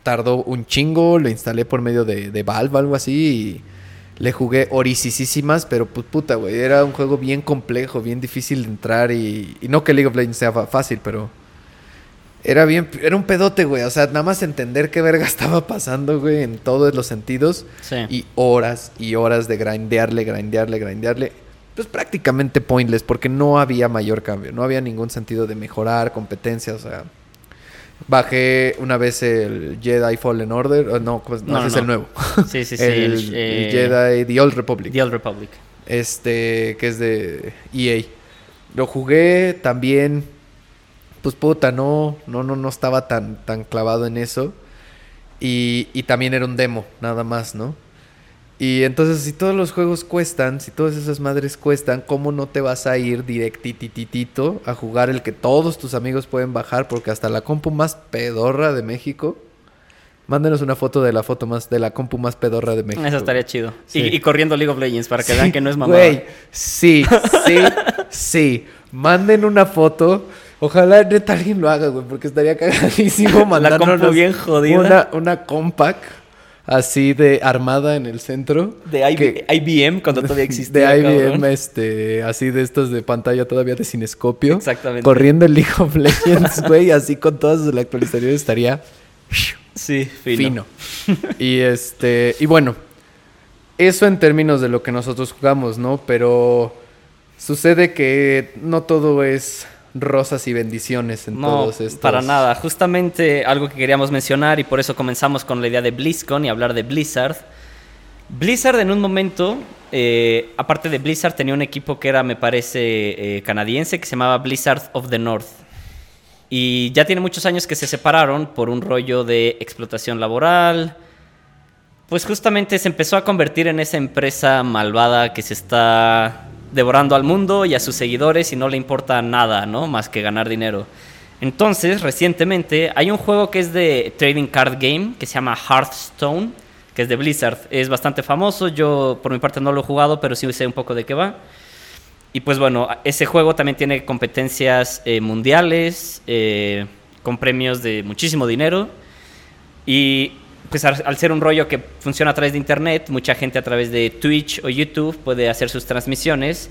Tardó un chingo, lo instalé por medio de, de Valve, algo así, y le jugué horisísimas, pero pues puta, güey. Era un juego bien complejo, bien difícil de entrar y, y no que League of Legends sea fácil, pero... Era bien, era un pedote, güey. O sea, nada más entender qué verga estaba pasando, güey, en todos los sentidos. Sí. Y horas y horas de grindearle, grindearle, grindearle. Pues prácticamente pointless, porque no había mayor cambio. No había ningún sentido de mejorar, competencia, o sea. Bajé una vez el Jedi Fallen Order. no, pues, no, No, ese es el nuevo. Sí, sí, sí. el, el, eh, el Jedi The Old Republic. The Old Republic. Este, que es de EA. Lo jugué también. Pues puta, no, no, no, no estaba tan, tan clavado en eso. Y, y también era un demo, nada más, ¿no? Y entonces, si todos los juegos cuestan, si todas esas madres cuestan, ¿cómo no te vas a ir directititito a jugar el que todos tus amigos pueden bajar? Porque hasta la compu más pedorra de México. Mándenos una foto de la foto más, de la compu más pedorra de México. Eso estaría chido. Sí. Y, y corriendo League of Legends para que Sí, vean que no es mamada. Güey, sí, sí, sí. Manden una foto. Ojalá neta alguien lo haga, güey, porque estaría cagadísimo mandándonos bien jodida. Una, una compact así de armada en el centro. De que- IBM cuando todavía existía. de IBM, cabrón. este, así de estos de pantalla todavía de cinescopio. Exactamente. Corriendo el League of Legends, güey, así con todas sus actualizaciones estaría Sí, fino. fino. y este, y bueno, eso en términos de lo que nosotros jugamos, ¿no? Pero sucede que no todo es rosas y bendiciones en No, todos estos. para nada. Justamente algo que queríamos mencionar y por eso comenzamos con la idea de BlizzCon y hablar de Blizzard. Blizzard en un momento, eh, aparte de Blizzard, tenía un equipo que era, me parece, eh, canadiense, que se llamaba Blizzard of the North. Y ya tiene muchos años que se separaron por un rollo de explotación laboral. Pues justamente se empezó a convertir en esa empresa malvada que se está devorando al mundo y a sus seguidores y no le importa nada, ¿no? Más que ganar dinero. Entonces, recientemente hay un juego que es de Trading Card Game que se llama Hearthstone, que es de Blizzard. Es bastante famoso, yo por mi parte no lo he jugado, pero sí sé un poco de qué va. Y pues bueno, ese juego también tiene competencias eh, mundiales, eh, con premios de muchísimo dinero. Y pues al, ser un rollo que funciona a través de internet, mucha gente a través de Twitch o YouTube puede hacer sus transmisiones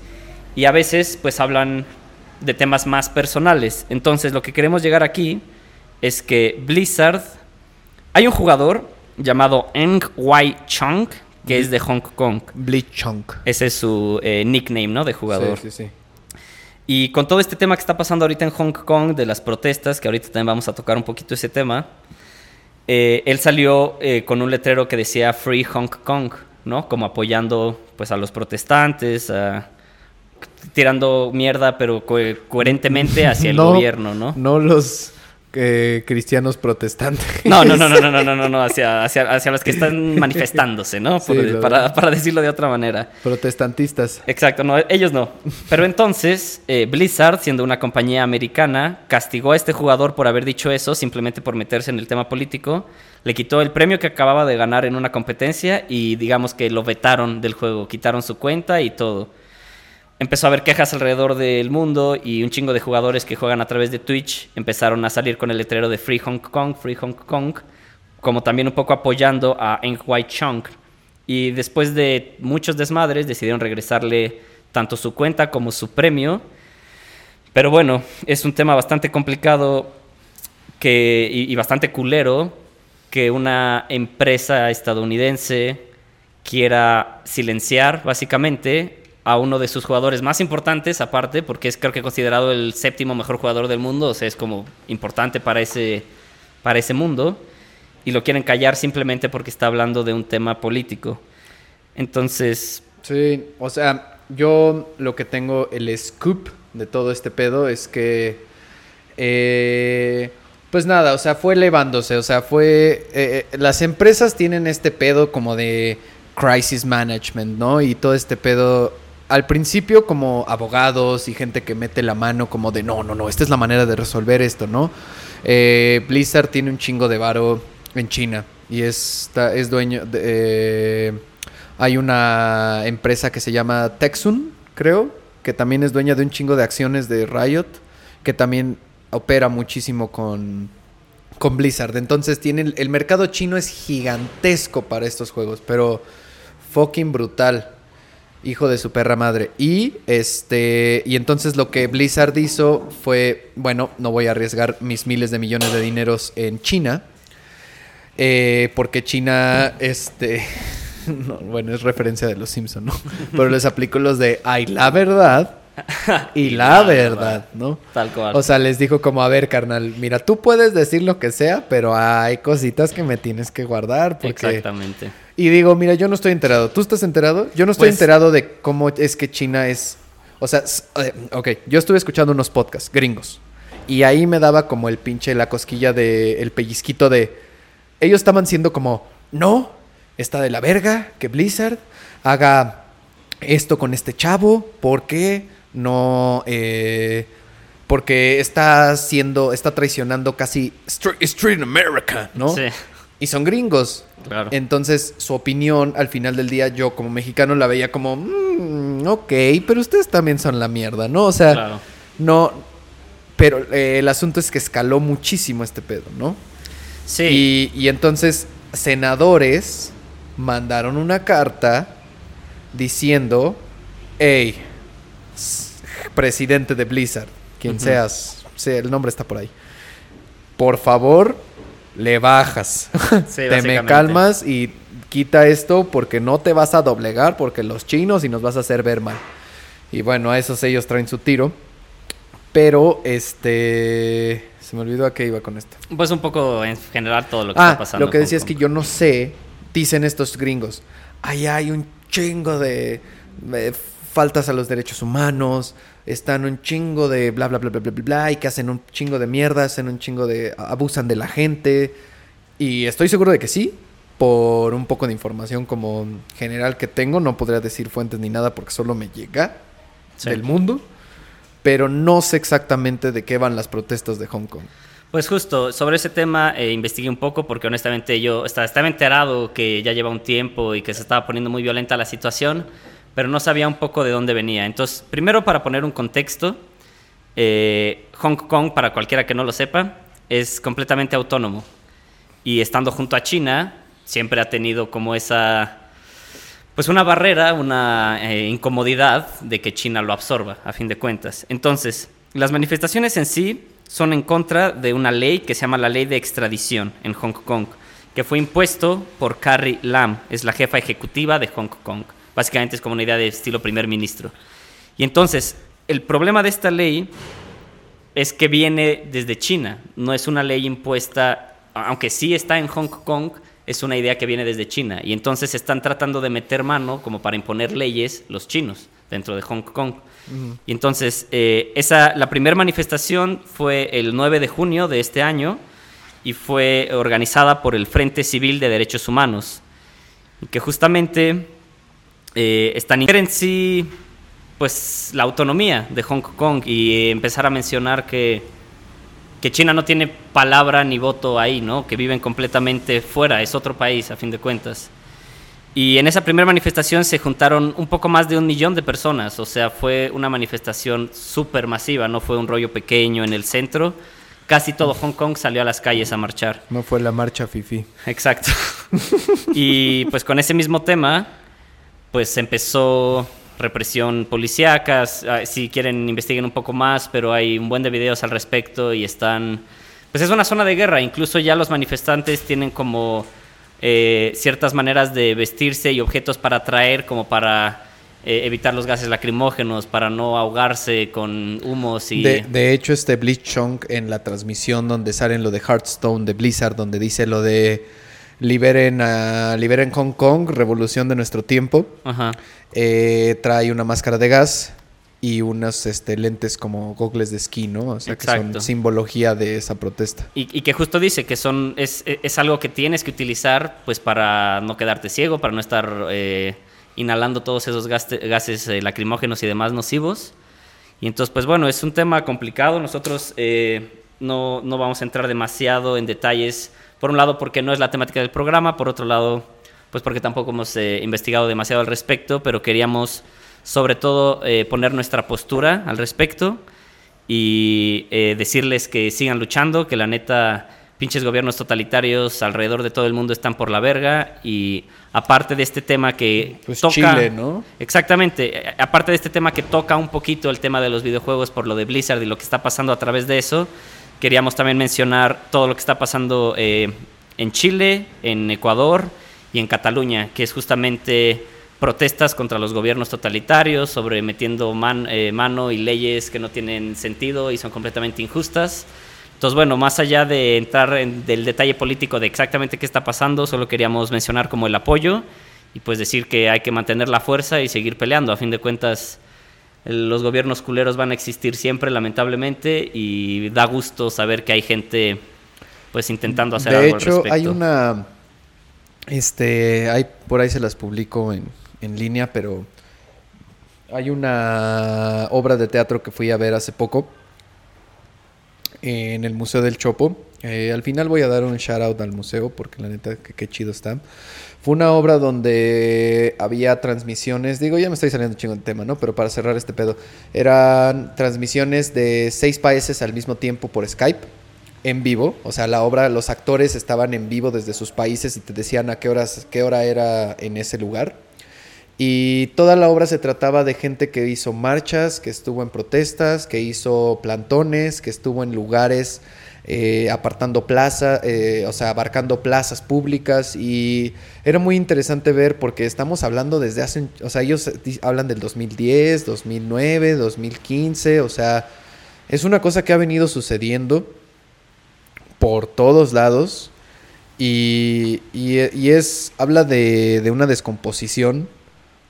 y a veces pues hablan de temas más personales. Entonces lo que queremos llegar aquí es que Blizzard, hay un jugador llamado Eng Wai Chung que es de Hong Kong. Blitzchung. Ese es su eh, nickname, ¿no? De jugador. Sí, sí, sí. Y con todo este tema que está pasando ahorita en Hong Kong, de las protestas, que ahorita también vamos a tocar un poquito ese tema, eh, él salió eh, con un letrero que decía Free Hong Kong, ¿no? Como apoyando pues a los protestantes, a- tirando mierda, pero co- coherentemente hacia el gobierno, ¿no? No los eh, cristianos protestantes. No, no, no, no, no, no, no, no, no, hacia, hacia, hacia los que están manifestándose, ¿no? Por- Sí, para, para decirlo de otra manera. Protestantistas. Exacto, no, ellos no. Pero entonces, eh, Blizzard, siendo una compañía americana, castigó a este jugador por haber dicho eso, simplemente por meterse en el tema político. Le quitó el premio que acababa de ganar en una competencia y digamos que lo vetaron del juego, quitaron su cuenta y todo. Empezó a haber quejas alrededor del mundo y un chingo de jugadores que juegan a través de Twitch empezaron a salir con el letrero de Free Hong Kong, Free Hong Kong, como también un poco apoyando a Eng Chong. Y después de muchos desmadres decidieron regresarle tanto su cuenta como su premio. Pero bueno, es un tema bastante complicado que, y bastante culero que una empresa estadounidense quiera silenciar básicamente a uno de sus jugadores más importantes aparte porque es creo que considerado el séptimo mejor jugador del mundo o sea es como importante para ese para ese mundo y lo quieren callar simplemente porque está hablando de un tema político entonces Sí, o sea, yo lo que tengo el scoop de todo este pedo es que, eh, pues nada, o sea, fue elevándose, o sea, fue, eh, eh, las empresas tienen este pedo como de crisis management, ¿no? Y todo este pedo, al principio como abogados y gente que mete la mano como de, no, no, no, esta es la manera de resolver esto, ¿no? Eh, Blizzard tiene un chingo de varo en China y es, está- es dueño de... eh, hay una empresa que se llama Texun, creo, que también es dueña de un chingo de acciones de Riot, que también opera muchísimo con, con Blizzard. Entonces el mercado chino es gigantesco para estos juegos, pero fucking brutal. Hijo de su perra madre. Y este. Y entonces lo que Blizzard hizo fue. Bueno, no voy a arriesgar mis miles de millones de dineros en China. eh, porque China, este. no, bueno, es referencia de los Simpson, ¿no? Pero les aplicó los de ay, la verdad. Y la verdad, ¿no? tal cual O sea, les dijo como, a ver, carnal, mira, tú puedes decir lo que sea, pero hay cositas que me tienes que guardar. Porque... exactamente Y digo, mira, yo no estoy enterado. ¿Tú estás enterado? Yo no estoy Pues- enterado de cómo es que China es... O sea, eh, ok, yo estuve escuchando unos podcasts gringos. Y ahí me daba como el pinche, la cosquilla de... El pellizquito de... Ellos estaban siendo como, no, está de la verga que Blizzard haga esto con este chavo. ¿Por qué? No... eh, porque está haciendo, está traicionando casi Street, Street America, ¿no? sí Y son gringos. Claro Entonces, su opinión al final del día, yo como mexicano la veía como, "Mm, ok, pero ustedes también son la mierda, ¿no? O sea, claro no. Pero eh, el asunto es que escaló muchísimo este pedo, ¿no? sí Y, y entonces, senadores mandaron una carta diciendo, hey, presidente de Blizzard, quien Ujú. seas, sí, el nombre está por ahí. Por favor, le bajas. Sí, te me calmas y quita esto porque no te vas a doblegar porque los chinos y nos vas a hacer ver mal. Y bueno, a esos ellos traen su tiro. Pero, este... Se me olvidó a qué iba con esto. Pues un poco en general todo lo que Ah, está pasando. lo que decía es que yo no sé, dicen estos gringos, allá hay un chingo de, de faltas a los derechos humanos, están un chingo de bla, bla, bla, bla, bla, bla, bla, y que hacen un chingo de mierda, hacen un chingo de... abusan de la gente. Y estoy seguro de que sí, por un poco de información como general que tengo, no podría decir fuentes ni nada porque solo me llega Sí. del mundo, pero no sé exactamente de qué van las protestas de Hong Kong. Pues justo, sobre ese tema eh, investigué un poco porque honestamente yo estaba, estaba enterado que ya lleva un tiempo y que se estaba poniendo muy violenta la situación, pero no sabía un poco de dónde venía. Entonces, primero para poner un contexto, eh, Hong Kong, para cualquiera que no lo sepa, es completamente autónomo. Y estando junto a China, siempre ha tenido como esa, pues una barrera, una eh, incomodidad de que China lo absorba, a fin de cuentas. Entonces, las manifestaciones en sí son en contra de una ley que se llama la ley de extradición en Hong Kong, que fue impuesto por Carrie Lam, es la jefa ejecutiva de Hong Kong. Básicamente es como una idea de estilo primer ministro. Y entonces, el problema de esta ley es que viene desde China, no es una ley impuesta, aunque sí está en Hong Kong, es una idea que viene desde China. Y entonces están tratando de meter mano como para imponer leyes los chinos dentro de Hong Kong. Y entonces, eh, esa, la primera manifestación fue el 9 de junio de este año y fue organizada por el Frente Civil de Derechos Humanos, que justamente eh, están en sí pues la autonomía de Hong Kong y empezar a mencionar que, que China no tiene palabra ni voto ahí, ¿no? que viven completamente fuera, es otro país a fin de cuentas. Y en esa primera manifestación se juntaron un poco más de un millón de personas, o sea, fue una manifestación súper masiva, no fue un rollo pequeño en el centro. Casi todo Hong Kong salió a las calles a marchar. No fue la marcha Fifi. Exacto. y pues con ese mismo tema, pues empezó represión policíaca. Ah, si quieren, investiguen un poco más, pero hay un buen de videos al respecto y están... Pues es una zona de guerra, incluso ya los manifestantes tienen como eh, ciertas maneras de vestirse y objetos para traer como para eh, evitar los gases lacrimógenos, para no ahogarse con humos y... De, hecho, este Bleach Chong en la transmisión donde salen lo de Hearthstone de Blizzard, donde dice lo de liberen, a, liberen Hong Kong, revolución de nuestro tiempo, eh, trae una máscara de gas y unos este, lentes como gogles de esquí, ¿no? O sea, que son simbología de esa protesta. Y, que justo dice que son es, es, algo que tienes que utilizar pues para no quedarte ciego, para no estar eh, inhalando todos esos gases eh, lacrimógenos y demás nocivos. Y entonces, pues bueno, es un tema complicado. Nosotros eh, no, no vamos a entrar demasiado en detalles. Por un lado, porque no es la temática del programa. Por otro lado, pues porque tampoco hemos investigado demasiado al respecto, pero queríamos sobre todo eh, poner nuestra postura al respecto y eh, decirles que sigan luchando, que la neta, pinches gobiernos totalitarios alrededor de todo el mundo están por la verga y aparte de este tema que pues toca... Chile, ¿no? Exactamente, aparte de este tema que toca un poquito el tema de los videojuegos por lo de Blizzard y lo que está pasando a través de eso, queríamos también mencionar todo lo que está pasando eh, en Chile, en Ecuador y en Cataluña, que es justamente protestas contra los gobiernos totalitarios, sobre metiendo eh, mano y leyes que no tienen sentido y son completamente injustas. Entonces, bueno, más allá de entrar en el detalle político de exactamente qué está pasando, solo queríamos mencionar como el apoyo y pues decir que hay que mantener la fuerza y seguir peleando. A fin de cuentas, los gobiernos culeros van a existir siempre, lamentablemente, y da gusto saber que hay gente pues intentando hacer algo al respecto. De hecho, hay una este, hay por ahí se las publico en en línea, pero hay una obra de teatro que fui a ver hace poco en el Museo del Chopo. Eh, al final voy a dar un shout out al museo porque la neta que qué chido está. Fue una obra donde había transmisiones, digo, ya me estoy saliendo chingo de tema, ¿no? Pero para cerrar este pedo, eran transmisiones de seis países al mismo tiempo por Skype, en vivo. O sea, la obra, los actores estaban en vivo desde sus países y te decían a qué horas, qué hora era en ese lugar. Y toda la obra se trataba de gente que hizo marchas, que estuvo en protestas, que hizo plantones, que estuvo en lugares eh, apartando plazas, eh, o sea, abarcando plazas públicas. Y era muy interesante ver porque estamos hablando desde hace, o sea, ellos hablan del 2010, 2009, 2015, o sea, es una cosa que ha venido sucediendo por todos lados. Y, y, es, habla de, de una descomposición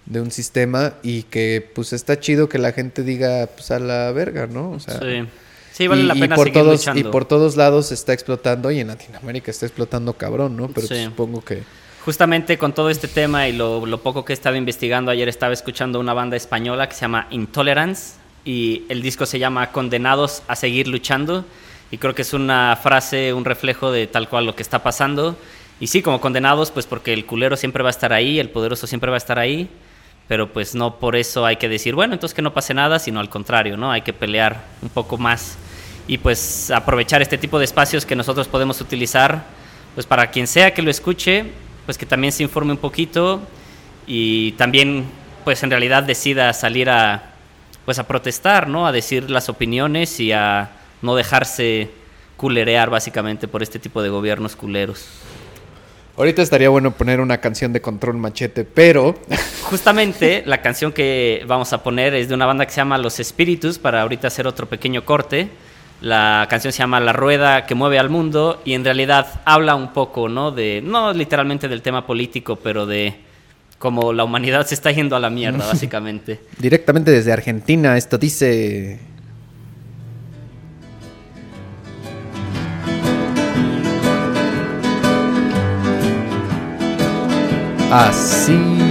de un sistema y que pues está chido que la gente diga pues a la verga, ¿no? Sí. Sí, vale la pena por seguir todos, luchando. Y por todos lados está explotando y en Latinoamérica está explotando cabrón, ¿no? Pero supongo que... Justamente con todo este tema y lo, lo, poco que he estado investigando, ayer estaba escuchando una banda española que se llama Intolerance y el disco se llama Condenados a seguir luchando y creo que es una frase, un reflejo de tal cual lo que está pasando. Y sí, como condenados, pues porque el culero siempre va a estar ahí, el poderoso siempre va a estar ahí pero pues no por eso hay que decir, bueno, entonces que no pase nada, sino al contrario, ¿no? Hay que pelear un poco más y pues aprovechar este tipo de espacios que nosotros podemos utilizar, pues para quien sea que lo escuche, pues que también se informe un poquito y también pues en realidad decida salir a pues a protestar, ¿no? A decir las opiniones y a no dejarse culerear básicamente por este tipo de gobiernos culeros. Ahorita estaría bueno poner una canción de Control Machete, pero Justamente la canción que vamos a poner es de una banda que se llama Los Espíritus, para ahorita hacer otro pequeño corte. La canción se llama La Rueda que mueve al mundo y en realidad habla un poco, ¿no? De, no literalmente del tema político, pero de cómo la humanidad se está yendo a la mierda, básicamente. directamente desde Argentina, esto dice... Así.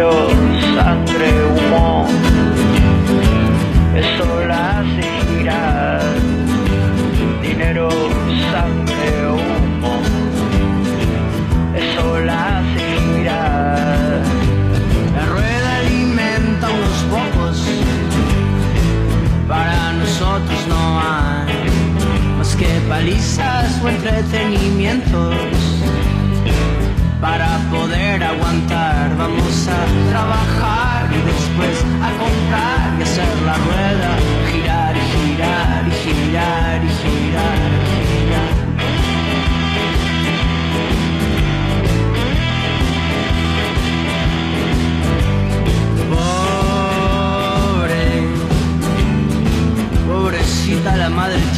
Dinero, sangre, humo, eso la hace girar. Dinero, sangre, humo eso la hace girar. La rueda alimenta a unos pocos, para nosotros no hay más que palizas o entretenimientos. Para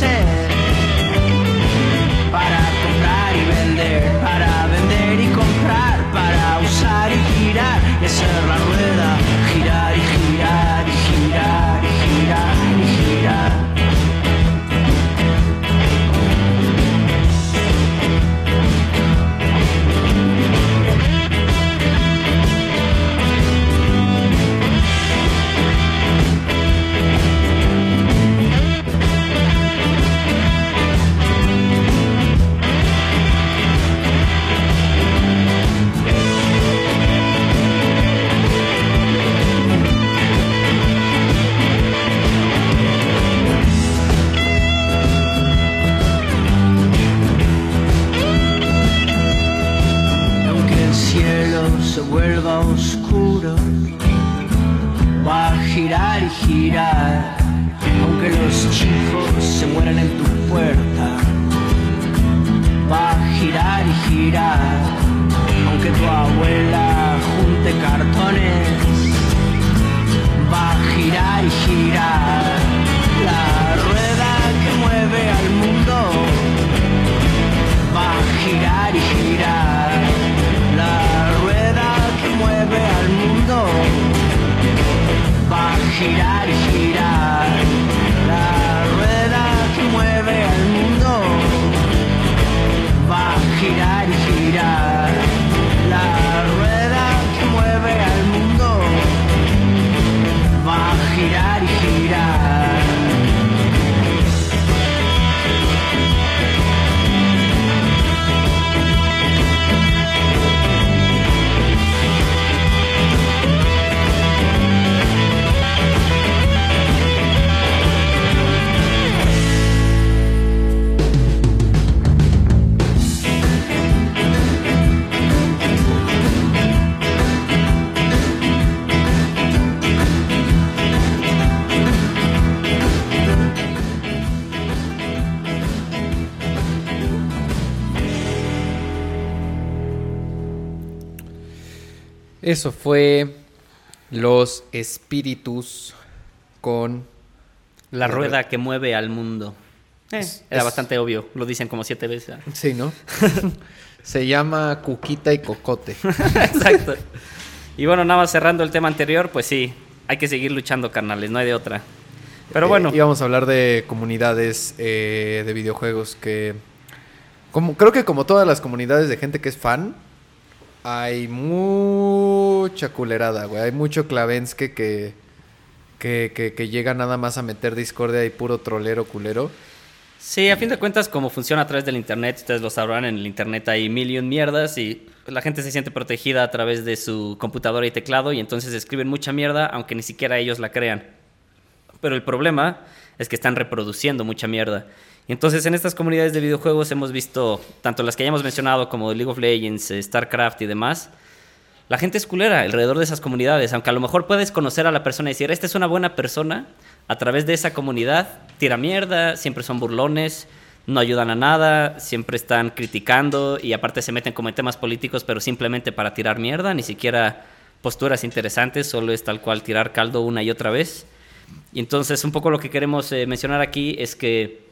para comprar y vender, para vender y comprar, para usar y girar y hacer la rueda, se vuelva oscuro, va a girar y girar. Aunque los chicos se mueran en tu puerta, va a girar y girar. Aunque tu abuela junte cartones, va a girar y girar. La rueda que mueve al mundo va a girar y girar. Al mundo va a girar y girar. La rueda que mueve al mundo va a girar y girar. La rueda que mueve al mundo va a girar. Eso fue Los Espíritus con... La rueda que mueve al mundo. Eh, Es- era es- bastante obvio, lo dicen como siete veces. Sí, ¿no? Se llama Cuquita y Cocote. Exacto. Y bueno, nada más cerrando el tema anterior, pues sí, hay que seguir luchando, carnales, no hay de otra. Pero Eh, bueno, íbamos a hablar de comunidades eh, de videojuegos que. Como, creo que como todas las comunidades de gente que es fan, hay mucha culerada, güey. Hay mucho clavenske que, que, que, que llega nada más a meter discordia y puro trolero culero. sí, a fin de cuentas, como funciona a través del internet, ustedes lo sabrán, en el internet hay mil y un mierdas y la gente se siente protegida a través de su computadora y teclado y entonces escriben mucha mierda, aunque ni siquiera ellos la crean. Pero el problema es que están reproduciendo mucha mierda. Entonces en estas comunidades de videojuegos hemos visto, tanto las que ya hemos mencionado como League of Legends, eh, StarCraft y demás, la gente es culera alrededor de esas comunidades, aunque a lo mejor puedes conocer a la persona y decir, esta es una buena persona, a través de esa comunidad tira mierda, siempre son burlones, no ayudan a nada, siempre están criticando y aparte se meten como en temas políticos, pero simplemente para tirar mierda, ni siquiera posturas interesantes, solo es tal cual tirar caldo una y otra vez. Y entonces un poco lo que queremos eh, mencionar aquí es que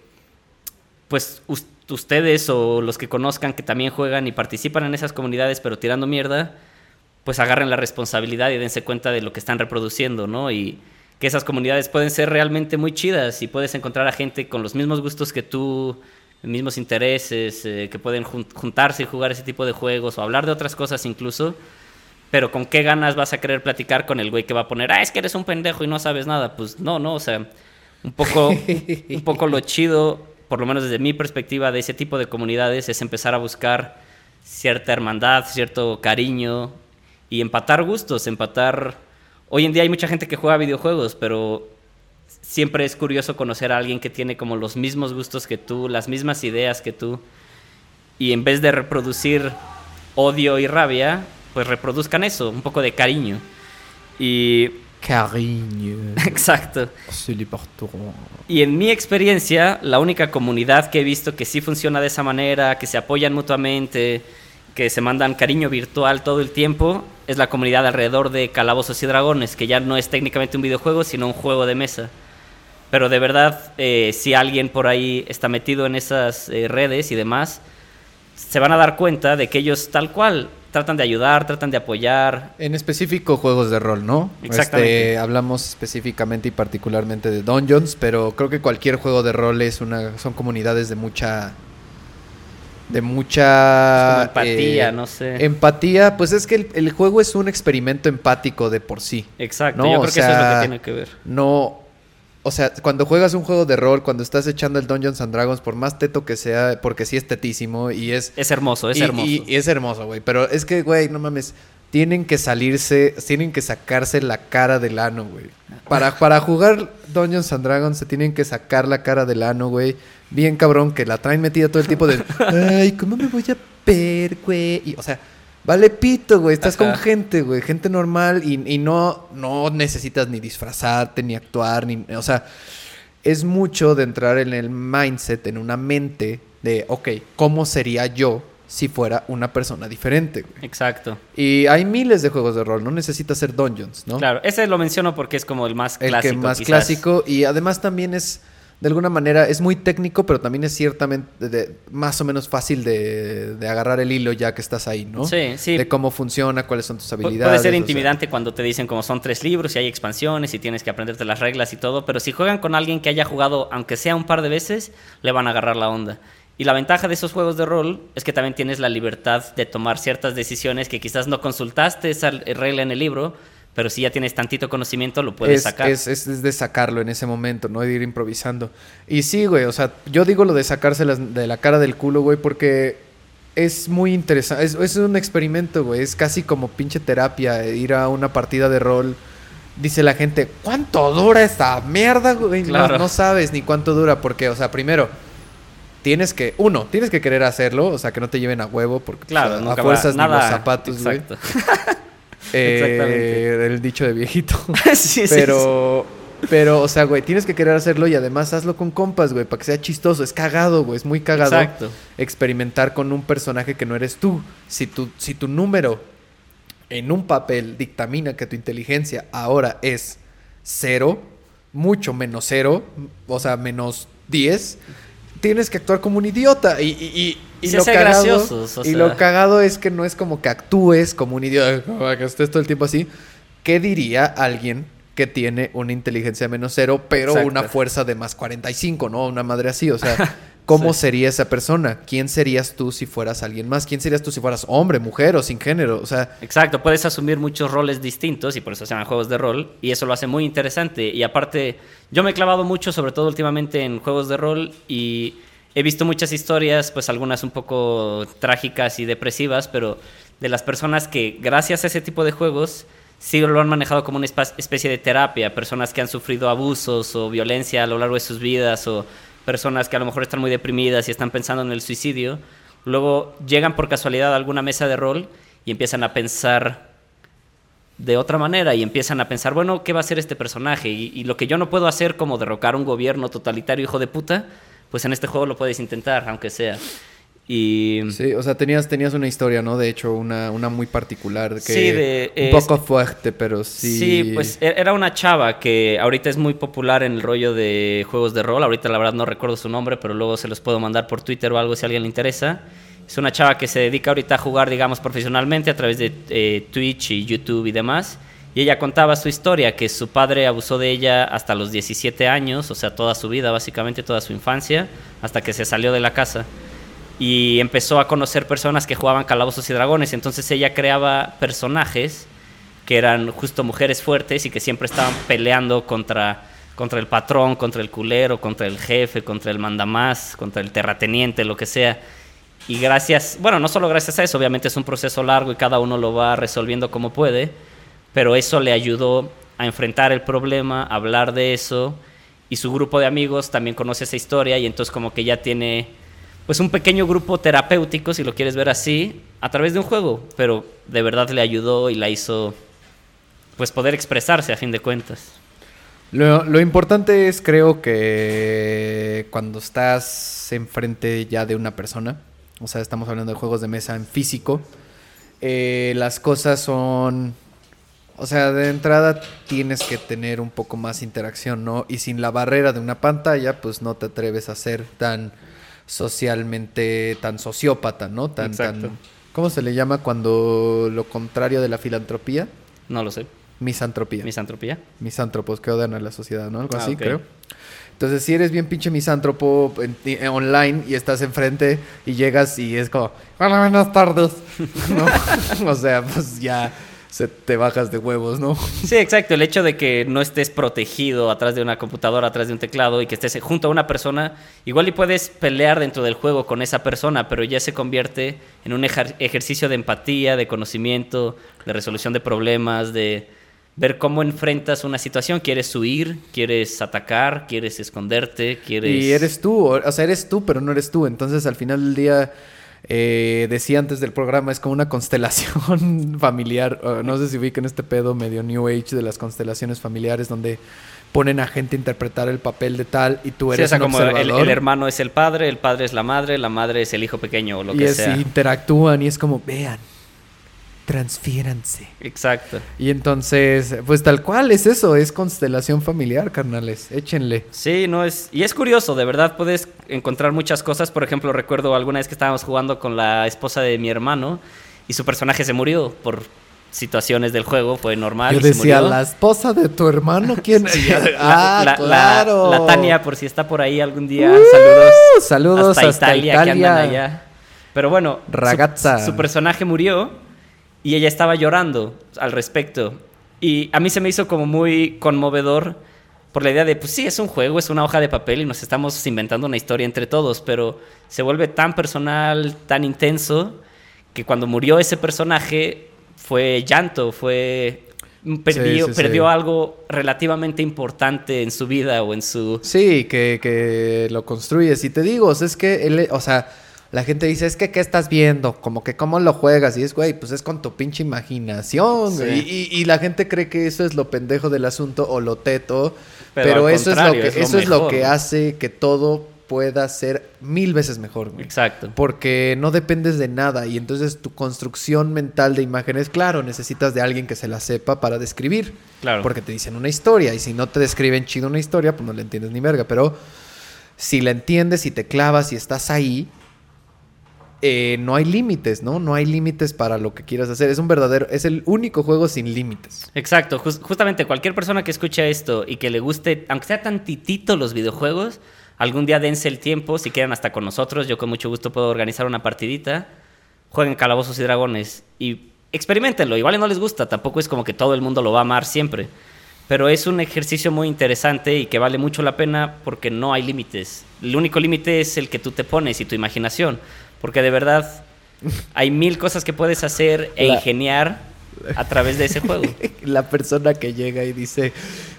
pues us- ustedes o los que conozcan que también juegan y participan en esas comunidades pero tirando mierda, pues agarren la responsabilidad y dense cuenta de lo que están reproduciendo, ¿no? Y que esas comunidades pueden ser realmente muy chidas y puedes encontrar a gente con los mismos gustos que tú, mismos intereses, eh, que pueden jun- juntarse y jugar ese tipo de juegos o hablar de otras cosas incluso. Pero con qué ganas vas a querer platicar con el güey que va a poner, ah, es que eres un pendejo y no sabes nada. Pues no, no, o sea, un poco, un poco lo chido, por lo menos desde mi perspectiva de ese tipo de comunidades, es empezar a buscar cierta hermandad, cierto cariño y empatar gustos, empatar... Hoy en día hay mucha gente que juega videojuegos, pero siempre es curioso conocer a alguien que tiene como los mismos gustos que tú, las mismas ideas que tú, y en vez de reproducir odio y rabia, pues reproduzcan eso, un poco de cariño. Y Cariño. exacto. C'est l'important. Y en mi experiencia, la única comunidad que he visto que sí funciona de esa manera, que se apoyan mutuamente, que se mandan cariño virtual todo el tiempo, es la comunidad alrededor de Calabozos y Dragones, que ya no es técnicamente un videojuego, sino un juego de mesa. Pero de verdad, eh, si alguien por ahí está metido en esas eh, redes y demás, se van a dar cuenta de que ellos tal cual tratan de ayudar, tratan de apoyar. En específico juegos de rol, ¿no? Exactamente. Este, hablamos específicamente y particularmente de Dungeons, pero creo que cualquier juego de rol es una, son comunidades de mucha, de mucha empatía, eh, no sé. Empatía, pues es que el, el juego es un experimento empático de por sí. Exacto, No, yo o creo que eso es lo que tiene que ver. No, o sea, cuando juegas un juego de rol, cuando estás echando el Dungeons and Dragons, por más teto que sea, porque sí es tetísimo y es Es hermoso, es y- hermoso. Y, y es hermoso, güey. Pero es que, güey, no mames. Tienen que salirse, tienen que sacarse la cara del ano, güey. Para, para jugar Dungeons and Dragons se tienen que sacar la cara del ano, güey. Bien cabrón, que la traen metida todo el tiempo de... Ay, ¿cómo me voy a ver, güey? Y, o sea, vale pito, güey. Estás con gente, güey. Gente normal y, y no, no necesitas ni disfrazarte, ni actuar, ni... O sea, es mucho de entrar en el mindset, en una mente de, ok, ¿cómo sería yo si fuera una persona diferente? güey? Exacto. Y hay miles de juegos de rol, no necesitas ser dungeons, ¿no? Claro, ese lo menciono porque es como el más El clásico. que más quizás. clásico y además también es, de alguna manera, es muy técnico, pero también es ciertamente de- más o menos fácil de, de agarrar el hilo ya que estás ahí, ¿no? Sí, sí. De cómo funciona, cuáles son tus habilidades. Puede ser o sea. intimidante cuando te dicen como son tres libros y hay expansiones y tienes que aprenderte las reglas y todo, pero si juegan con alguien que haya jugado, aunque sea un par de veces, le van a agarrar la onda. Y la ventaja de esos juegos de rol es que también tienes la libertad de tomar ciertas decisiones que quizás no consultaste esa regla en el libro, pero si ya tienes tantito conocimiento lo puedes es, sacar. Es, es- es de sacarlo en ese momento, ¿no? De ir improvisando. Y sí, güey, o sea, yo digo lo de sacarse las- de la cara del culo, güey, porque es muy interesante. Es, es un experimento, güey. Es casi como pinche terapia eh, ir a una partida de rol. Dice la gente, ¿cuánto dura esta mierda, güey? No- Claro. No, sabes ni cuánto dura, porque, o sea, primero, tienes que, uno, tienes que querer hacerlo, o sea, que no te lleven a huevo, porque Claro, a, va- fuerzas nada. ni los zapatos, güey. Exacto. Eh, Exactamente. El dicho de viejito. Sí, sí, sí. Pero, pero, o sea, güey, tienes que querer hacerlo y además hazlo con compas, güey, para que sea chistoso. Es cagado, güey, es muy cagado Exacto. experimentar con un personaje que no eres tú. Si tu, si tu número en un papel dictamina que tu inteligencia ahora es cero, mucho menos cero, o sea, menos 10, tienes que actuar como un idiota. Y, y, y, y lo cagado, graciosos, o y sea. lo cagado es que no es como que actúes como un idiota, como que estés todo el tiempo así. ¿Qué diría alguien que tiene una inteligencia menos cero, pero Exacto. una fuerza de más 45, ¿no? Una madre así, o sea, ¿cómo Sí. sería esa persona? ¿Quién serías tú si fueras alguien más? ¿Quién serías tú si fueras hombre, mujer o sin género? O sea, Exacto, puedes asumir muchos roles distintos y por eso se llaman juegos de rol y eso lo hace muy interesante. Y aparte, yo me he clavado mucho, sobre todo últimamente, en juegos de rol y he visto muchas historias, pues algunas un poco trágicas y depresivas, pero de las personas que gracias a ese tipo de juegos sí lo han manejado como una especie de terapia, personas que han sufrido abusos o violencia a lo largo de sus vidas o personas que a lo mejor están muy deprimidas y están pensando en el suicidio, luego llegan por casualidad a alguna mesa de rol y empiezan a pensar de otra manera y empiezan a pensar, bueno, ¿qué va a hacer este personaje? Y, lo que yo no puedo hacer como derrocar un gobierno totalitario hijo de puta, pues en este juego lo puedes intentar, aunque sea. Y sí, o sea, tenías, tenías una historia, ¿no? De hecho, una, una muy particular que Sí, de- un es- poco fuerte, pero sí. Sí, pues e- era una chava que ahorita es muy popular en el rollo de juegos de rol. Ahorita la verdad no recuerdo su nombre, pero luego se los puedo mandar por Twitter o algo si a alguien le interesa. Es una chava que se dedica ahorita a jugar, digamos, profesionalmente a través de eh, Twitch y YouTube y demás. Y ella contaba su historia, que su padre abusó de ella hasta los 17 años, o sea, toda su vida, básicamente toda su infancia, hasta que se salió de la casa y empezó a conocer personas que jugaban calabozos y dragones. Entonces ella creaba personajes que eran justo mujeres fuertes y que siempre estaban peleando contra, contra el patrón, contra el culero, contra el jefe, contra el mandamás, contra el terrateniente, lo que sea. Y gracias, bueno, no solo gracias a eso, obviamente es un proceso largo y cada uno lo va resolviendo como puede, pero eso le ayudó a enfrentar el problema, a hablar de eso, y su grupo de amigos también conoce esa historia y entonces como que ya tiene pues un pequeño grupo terapéutico, si lo quieres ver así, a través de un juego, pero de verdad le ayudó y la hizo pues poder expresarse a fin de cuentas. Lo, importante es, creo que cuando estás enfrente ya de una persona, o sea, estamos hablando de juegos de mesa en físico, eh, las cosas son, o sea, de entrada tienes que tener un poco más interacción, ¿no? Y sin la barrera de una pantalla, pues no te atreves a ser tan socialmente, tan sociópata, ¿no? Tan, Exacto. tan, ¿cómo se le llama cuando lo contrario de la filantropía? No lo sé. Misantropía Misantropía. misántropos que odian a la sociedad, ¿no? Algo Ah, así, creo. Entonces, si eres bien pinche misántropo en- en- online y estás enfrente y llegas y es como, hola, buenas tardes. ¿No? o sea, pues ya se te bajas de huevos, ¿no? Sí, exacto. El hecho de que no estés protegido atrás de una computadora, atrás de un teclado y que estés junto a una persona, igual y puedes pelear dentro del juego con esa persona, pero ya se convierte en un ejer- ejercicio de empatía, de conocimiento, de resolución de problemas, de ver cómo enfrentas una situación. ¿Quieres huir? ¿Quieres atacar? ¿Quieres esconderte? ¿Quieres...? Y eres tú, o o sea, eres tú, pero no eres tú. Entonces, al final del día, eh, decía antes del programa, es como una constelación familiar. o no sé si ubican este pedo medio New Age de las constelaciones familiares, donde ponen a gente a interpretar el papel de tal y tú Sí, eres o sea, un como el, hermano es el padre, el padre es la madre, la madre es el hijo pequeño o lo y que es- sea. y interactúan y es como, vean, transfiéranse. Exacto. Y entonces, pues tal cual es eso, es constelación familiar, carnales, échenle. Sí, no es. Y es curioso, de verdad puedes encontrar muchas cosas. Por ejemplo, recuerdo alguna vez que estábamos jugando con la esposa de mi hermano y su personaje se murió por situaciones del juego, fue normal. Yo y se decía, murió. la esposa de tu hermano, ¿quién? La, ah, la- la- claro. la Tania, por si está por ahí algún día, Uh, saludos. saludos hasta Italia, que andan allá. Pero bueno, su- Ragazza. Su, personaje murió y ella estaba llorando al respecto. Y a mí se me hizo como muy conmovedor por la idea de, pues sí, es un juego, es una hoja de papel y nos estamos inventando una historia entre todos, pero se vuelve tan personal, tan intenso, que cuando murió ese personaje fue llanto, fue... Perdió, Sí, sí, sí. perdió algo relativamente importante en su vida o en su... Sí, que, que lo construyes. Y te digo, es que, él, o sea, la gente dice, es que, ¿qué estás viendo? Como que, ¿cómo lo juegas? Y es, güey, pues es con tu pinche imaginación. Sí. güey. Y, y- y la gente cree que eso es lo pendejo del asunto o lo teto. Pero eso, es lo, que, es lo eso es lo que hace que todo pueda ser mil veces mejor. güey. Exacto. Porque no dependes de nada y entonces tu construcción mental de imágenes, claro, necesitas de alguien que se la sepa para describir. Claro. Porque te dicen una historia y si no te describen chido una historia, pues no le entiendes ni verga. Pero si la entiendes y te clavas y estás ahí, eh, no hay límites, ¿no? No hay límites para lo que quieras hacer. Es un verdadero, es el único juego sin límites. Exacto, jus- justamente cualquier persona que escuche esto y que le guste, aunque sea tantitito los videojuegos, algún día dense el tiempo, si quieren hasta con nosotros, yo con mucho gusto puedo organizar una partidita, jueguen Calabozos y Dragones y experimentenlo, igual no les gusta, tampoco es como que todo el mundo lo va a amar siempre, pero es un ejercicio muy interesante y que vale mucho la pena porque no hay límites. El único límite es el que tú te pones y tu imaginación, porque de verdad hay mil cosas que puedes hacer e La- ingeniar a través de ese juego. La persona que llega y dice,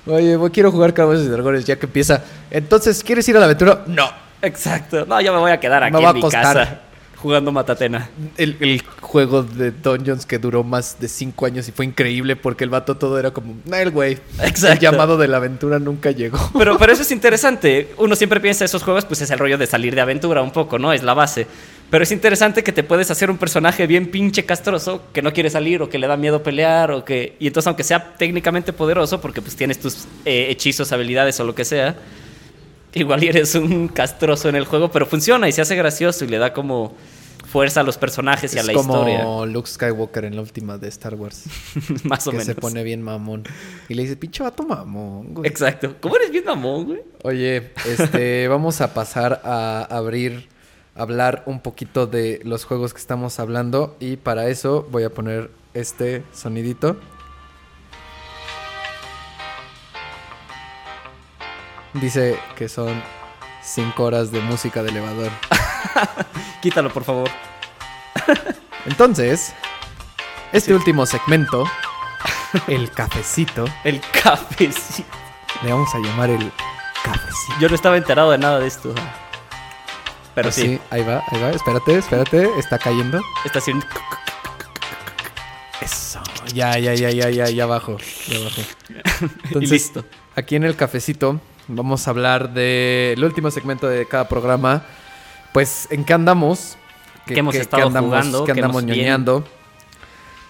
oye, voy- quiero jugar Calabozos y Dragones, ya que empieza. Entonces, ¿quieres ir a la aventura? No. Exacto. No, yo me voy a quedar aquí Me va en a mi casa jugando Matatena. El, el juego de Dungeons que duró más de cinco años y fue increíble porque el vato todo era como, el güey. El Exacto. llamado de la aventura nunca llegó. Pero, pero eso es interesante. Uno siempre piensa esos juegos, pues es el rollo de salir de aventura un poco, ¿no? Es la base. Pero es interesante que te puedes hacer un personaje bien pinche castroso que no quiere salir o que le da miedo pelear o que... Y entonces aunque sea técnicamente poderoso, porque pues tienes tus eh, hechizos, habilidades o lo que sea, igual eres un castroso en el juego, pero funciona y se hace gracioso y le da como fuerza a los personajes y a es la como historia. Luke Skywalker en la última de Star Wars. Más o que menos. se pone bien mamón. Y le dice, pinche vato mamón, güey. Exacto. ¿Cómo eres bien mamón, güey? Oye, este, vamos a pasar a abrir, hablar un poquito de los juegos que estamos hablando y para eso voy a poner este sonidito. Dice que son 5 horas de música de elevador. Quítalo, por favor. Entonces, este último segmento, el cafecito, El cafecito. le vamos a llamar el cafecito. Yo no estaba enterado de nada de esto. Pero sí, ahí va, ahí va. Espérate, espérate, está cayendo. está haciendo... Eso. Ya, ya, ya, ya, ya, ya abajo. Ya abajo. y listo. Aquí en el cafecito vamos a hablar del último segmento de cada programa. Pues, ¿en qué andamos? ¿Qué hemos estado andamos, jugando? ¿Qué ¿Qué andamos ñoñando?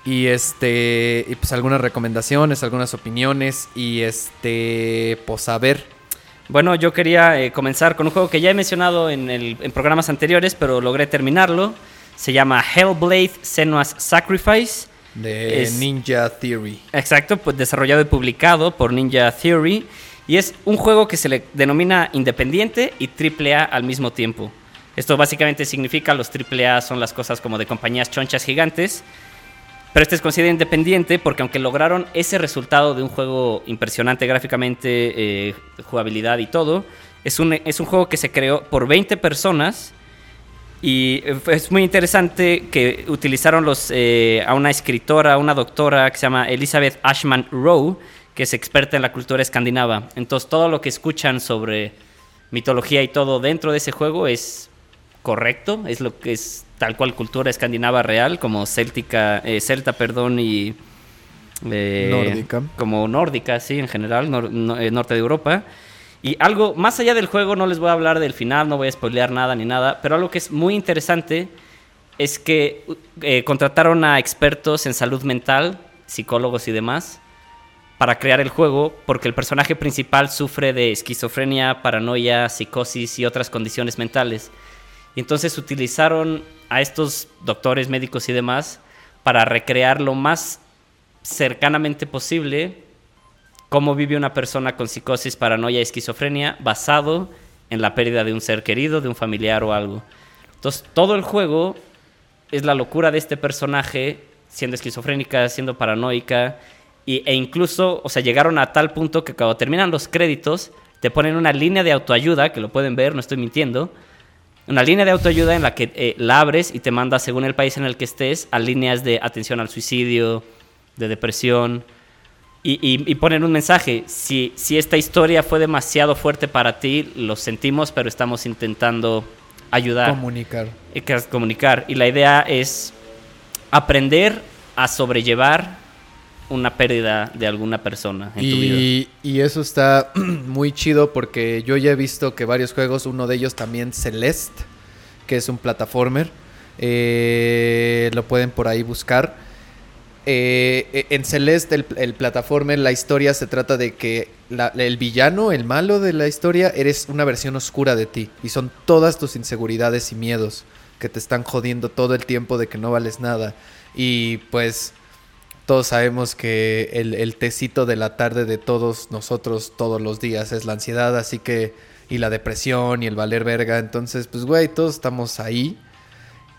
Y este, y pues algunas recomendaciones, algunas opiniones y este, pues a ver. Bueno, yo quería eh, comenzar con un juego que ya he mencionado en, el- en programas anteriores, pero logré terminarlo. Se llama Hellblade Senua's Sacrifice. De Es- Ninja Theory. Exacto, pues desarrollado y publicado por Ninja Theory. Y es un juego que se le denomina independiente y AAA al mismo tiempo. Esto básicamente significa los AAA son las cosas como de compañías chonchas gigantes. Pero este es considerado independiente porque aunque lograron ese resultado de un juego impresionante gráficamente, eh, jugabilidad y todo, es un, es un juego que se creó por 20 personas y es muy interesante que utilizaron los, eh, a una escritora, una doctora que se llama Elizabeth Ashman Rowe, que es experta en la cultura escandinava. Entonces todo lo que escuchan sobre mitología y todo dentro de ese juego es correcto, es lo que es tal cual cultura escandinava real, como céltica, eh, celta, perdón, y... eh, Nórdica. Como nórdica, sí, en general, nor- no- eh, norte de Europa. Y algo, más allá del juego, no les voy a hablar del final, no voy a spoilear nada ni nada, pero algo que es muy interesante es que eh, contrataron a expertos en salud mental, psicólogos y demás, para crear el juego, porque el personaje principal sufre de esquizofrenia, paranoia, psicosis y otras condiciones mentales. Entonces utilizaron a estos doctores, médicos y demás para recrear lo más cercanamente posible cómo vive una persona con psicosis, paranoia y esquizofrenia basado en la pérdida de un ser querido, de un familiar o algo. Entonces, todo el juego es la locura de este personaje siendo esquizofrénica, siendo paranoica y, e incluso, o sea, llegaron a tal punto que cuando terminan los créditos te ponen una línea de autoayuda, que lo pueden ver, no estoy mintiendo, una línea de autoayuda en la que eh, la abres y te manda, según el país en el que estés, a líneas de atención al suicidio, de depresión. Y, y- y ponen un mensaje, si, si esta historia fue demasiado fuerte para ti, lo sentimos, pero estamos intentando ayudar, Comunicar. y es comunicar. Y la idea es aprender a sobrellevar una pérdida de alguna persona en tu vida. Y, y eso está muy chido porque yo ya he visto que varios juegos, uno de ellos también Celeste, que es un plataformer, eh, lo pueden por ahí buscar. eh, eh, en Celeste, el, plataforma, la historia se trata de que el villano, el malo de la historia, eres una versión oscura de ti. Y son todas tus inseguridades y miedos que te están jodiendo todo el tiempo de que no vales nada. Y pues todos sabemos que el, el tecito de la tarde de todos nosotros todos los días es la ansiedad, así que... Y la depresión y el valer verga. Entonces, pues, güey, todos estamos ahí.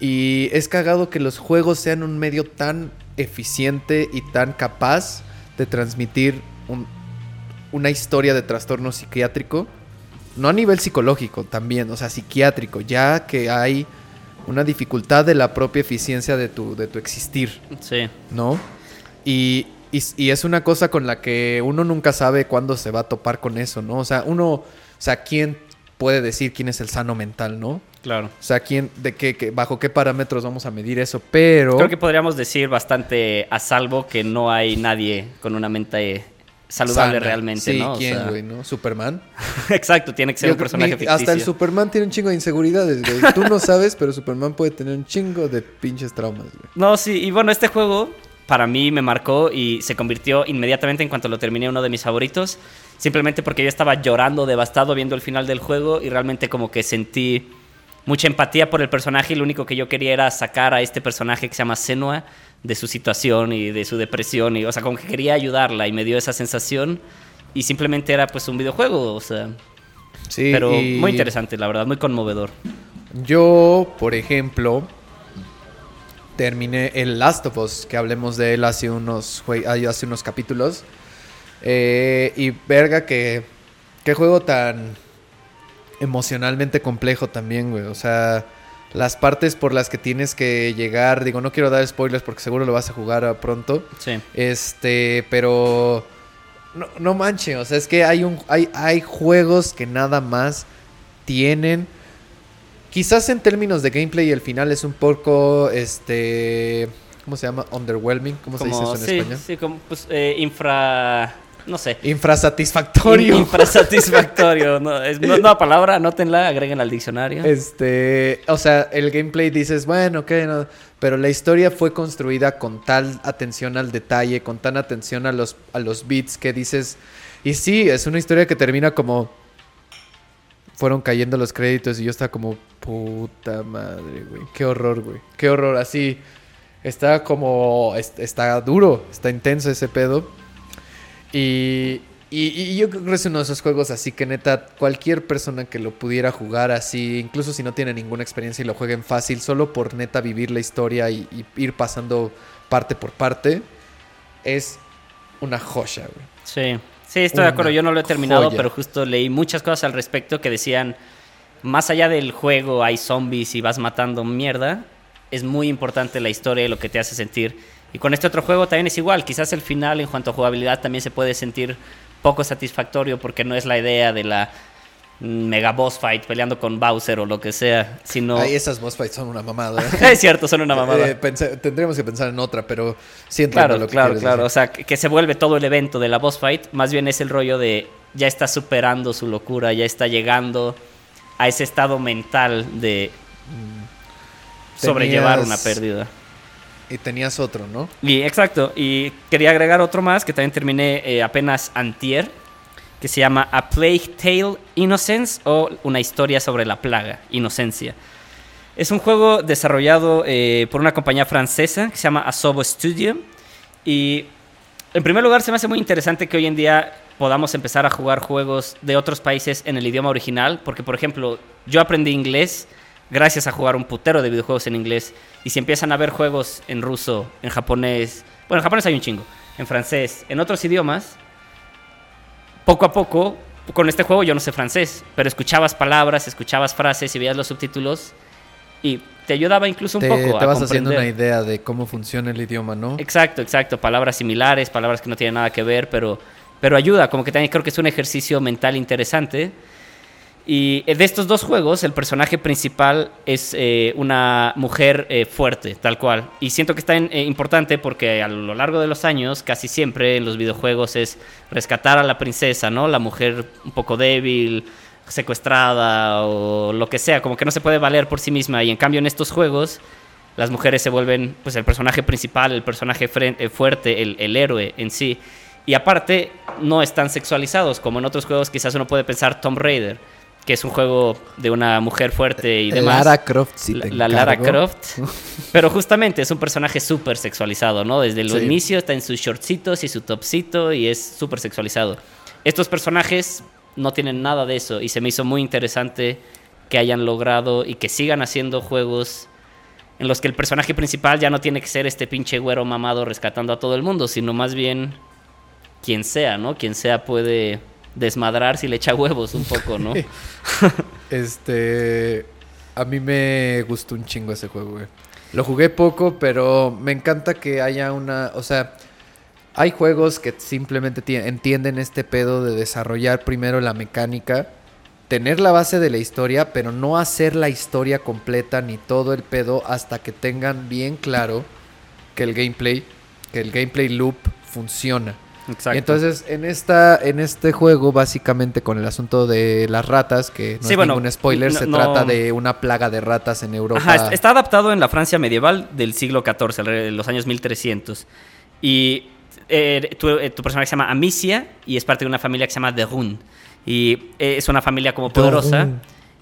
Y es cagado que los juegos sean un medio tan eficiente y tan capaz de transmitir un- una historia de trastorno psiquiátrico. No a nivel psicológico también, o sea, psiquiátrico, ya que hay una dificultad de la propia eficiencia de tu, de tu existir, Sí. ¿no? Y, y- y es una cosa con la que uno nunca sabe cuándo se va a topar con eso, ¿no? O sea, uno, o sea, ¿quién puede decir quién es el sano mental, ¿no? Claro. O sea, quién, de qué, qué- bajo qué parámetros vamos a medir eso, pero Creo que podríamos decir bastante a salvo que no hay nadie con una mente saludable sana. realmente, sí, ¿no? O ¿quién, sea, güey, no? Superman. Exacto, tiene que ser Yo un personaje ni- ficticio. hasta el Superman tiene un chingo de inseguridades, güey. Tú no sabes, pero Superman puede tener un chingo de pinches traumas, güey. No, sí, y bueno, este juego para mí me marcó y se convirtió inmediatamente en cuanto lo terminé uno de mis favoritos, simplemente porque yo estaba llorando devastado viendo el final del juego y realmente como que sentí mucha empatía por el personaje y lo único que yo quería era sacar a este personaje que se llama Senua de su situación y de su depresión y o sea, como que quería ayudarla y me dio esa sensación y simplemente era pues un videojuego, o sea, Sí, pero muy interesante, la verdad, muy conmovedor. Yo, por ejemplo, terminé el Last of Us, que hablemos de él hace unos, hace unos capítulos. Eh, y verga que... Qué juego tan emocionalmente complejo también, güey. O sea, las partes por las que tienes que llegar, digo, no quiero dar spoilers porque seguro lo vas a jugar pronto. Sí. Este, pero no, no manche, o sea, es que hay un hay, hay juegos que nada más tienen quizás en términos de gameplay el final es un poco este ¿cómo se llama? underwhelming, ¿cómo se dice eso en sí, español? sí, como pues, eh, infra... No sé. Infrasatisfactorio. Infrasatisfactorio. No, es no, nueva palabra, anótenla, agréguenla al diccionario. Este, o sea, el gameplay dices, bueno, ok, no, pero la historia fue construida con tal atención al detalle, con tan atención a los, a los beats que dices, y sí, es una historia que termina como, fueron cayendo los créditos y yo estaba como, puta madre, güey, qué horror, güey, qué horror, así, está como, es- está duro, está intenso ese pedo. Y, y- y yo creo que es uno de esos juegos así que neta, cualquier persona que lo pudiera jugar así, incluso si no tiene ninguna experiencia y lo jueguen fácil, solo por neta vivir la historia y, y ir pasando parte por parte, es una joya, güey. Sí, sí, estoy de acuerdo. Yo no lo he terminado, joya. pero justo leí muchas cosas al respecto que decían, más allá del juego hay zombies y vas matando mierda, es muy importante la historia y lo que te hace sentir. Y con este otro juego también es igual. Quizás el final en cuanto a jugabilidad también se puede sentir poco satisfactorio porque no es la idea de la mega boss fight peleando con Bowser o lo que sea, sino... Ay, esas boss fights son una mamada. es cierto, son una mamada. Eh, pensé- tendríamos que pensar en otra, pero sí Claro, lo que claro, claro. O decir. sea, que, se vuelve todo el evento de la boss fight. Más bien es el rollo de ya está superando su locura, ya está llegando a ese estado mental de sobrellevar Tenías- una pérdida. Y tenías otro, ¿no? Y exacto, y quería agregar otro más que también terminé eh, apenas antier, que se llama A Plague Tale Innocence o Una historia sobre la plaga, Inocencia. Es un juego desarrollado eh, por una compañía francesa que se llama Asobo Studio. Y en primer lugar se me hace muy interesante que hoy en día podamos empezar a jugar juegos de otros países en el idioma original, porque por ejemplo yo aprendí inglés gracias a jugar un putero de videojuegos en inglés. Y si empiezan a ver juegos en ruso, en japonés, bueno, en japonés hay un chingo, en francés, en otros idiomas, poco a poco, con este juego yo no sé francés, pero escuchabas palabras, escuchabas frases y veías los subtítulos y te ayudaba incluso un Te, poco te a vas haciendo una idea de cómo funciona el idioma, ¿no? Exacto, exacto. Palabras similares, palabras que no tienen nada que ver, pero, pero ayuda. Como que también creo que es un ejercicio mental interesante. Y eh, de estos dos juegos, el personaje principal es eh, una mujer eh, fuerte, tal cual. Y siento que está eh, importante porque a lo largo de los años, casi siempre en los videojuegos es rescatar a la princesa, ¿no? La mujer un poco débil, secuestrada o lo que sea, como que no se puede valer por sí misma. Y en cambio en estos juegos las mujeres se vuelven pues el personaje principal, el personaje eh, fuerte, el, el héroe en sí. Y aparte, no están sexualizados, como en otros juegos quizás uno puede pensar Tomb Raider, que es un juego de una mujer fuerte y demás. Lara Croft, sí la, te la Lara. Croft. Pero justamente es un personaje súper sexualizado, ¿no? Desde el Sí. inicio está en sus shortcitos y su topcito y es súper sexualizado. Estos personajes no tienen nada de eso y se me hizo muy interesante que hayan logrado y que sigan haciendo juegos en los que el personaje principal ya no tiene que ser este pinche güero mamado rescatando a todo el mundo, sino más bien quien sea, ¿no? Quien sea puede desmadrar si le echa huevos un poco, ¿no? Este. A mí me gustó un chingo ese juego, güey. Lo jugué poco, pero me encanta que haya una. O sea, hay juegos que simplemente ti- entienden este pedo de desarrollar primero la mecánica, tener la base de la historia, pero no hacer la historia completa ni todo el pedo hasta que tengan bien claro que el gameplay, que el gameplay loop funciona. Exacto. Y entonces, en esta, en este juego, básicamente con el asunto de las ratas, que no Sí, es bueno, ningún spoiler, no- se no- trata de una plaga de ratas en Europa. Ajá, est- está adaptado en la Francia medieval del siglo XIV, los años 1300. Y eh, tu, eh, tu personaje se llama Amicia y es parte de una familia que se llama de Run. Y eh, es una familia como De poderosa.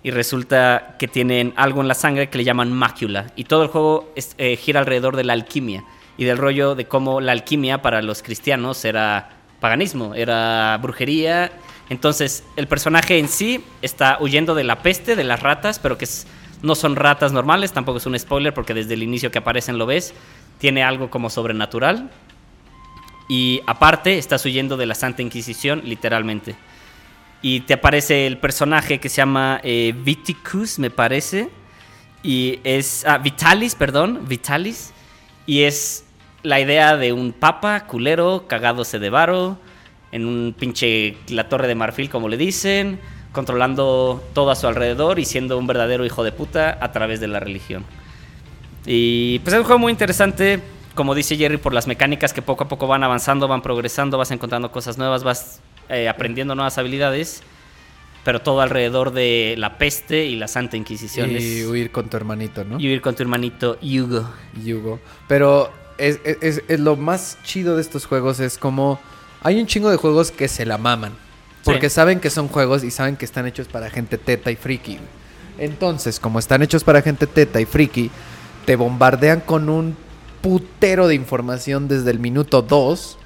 Y resulta que tienen algo en la sangre que le llaman mácula. Y todo el juego es- eh, gira alrededor de la alquimia. Y del rollo de cómo la alquimia para los cristianos era paganismo, era brujería. Entonces, el personaje en sí está huyendo de la peste, de las ratas, pero que no son ratas normales, tampoco es un spoiler porque desde el inicio que aparecen lo ves. Tiene algo como sobrenatural. Y aparte, estás huyendo de la Santa Inquisición, literalmente. Y te aparece el personaje que se llama eh, Viticus, me parece. Y es. Ah, Vitalis, perdón. Vitalis. Y es la idea de un papa culero, cagándose de varo, en un pinche. La torre de marfil, como le dicen, controlando todo a su alrededor y siendo un verdadero hijo de puta a través de la religión. Y pues es un juego muy interesante, como dice Jerry, por las mecánicas que poco a poco van avanzando, van progresando, vas encontrando cosas nuevas, vas eh, aprendiendo nuevas habilidades, pero todo alrededor de la peste y la Santa Inquisición. y huir con tu hermanito, ¿no? y huir con tu hermanito Hugo. Yugo. Pero es, es- es- es lo más chido de estos juegos es como hay un chingo de juegos que se la maman. Porque Sí. saben que son juegos y saben que están hechos para gente teta y friki. Entonces, como están hechos para gente teta y friki, te bombardean con un putero de información desde el minuto 2.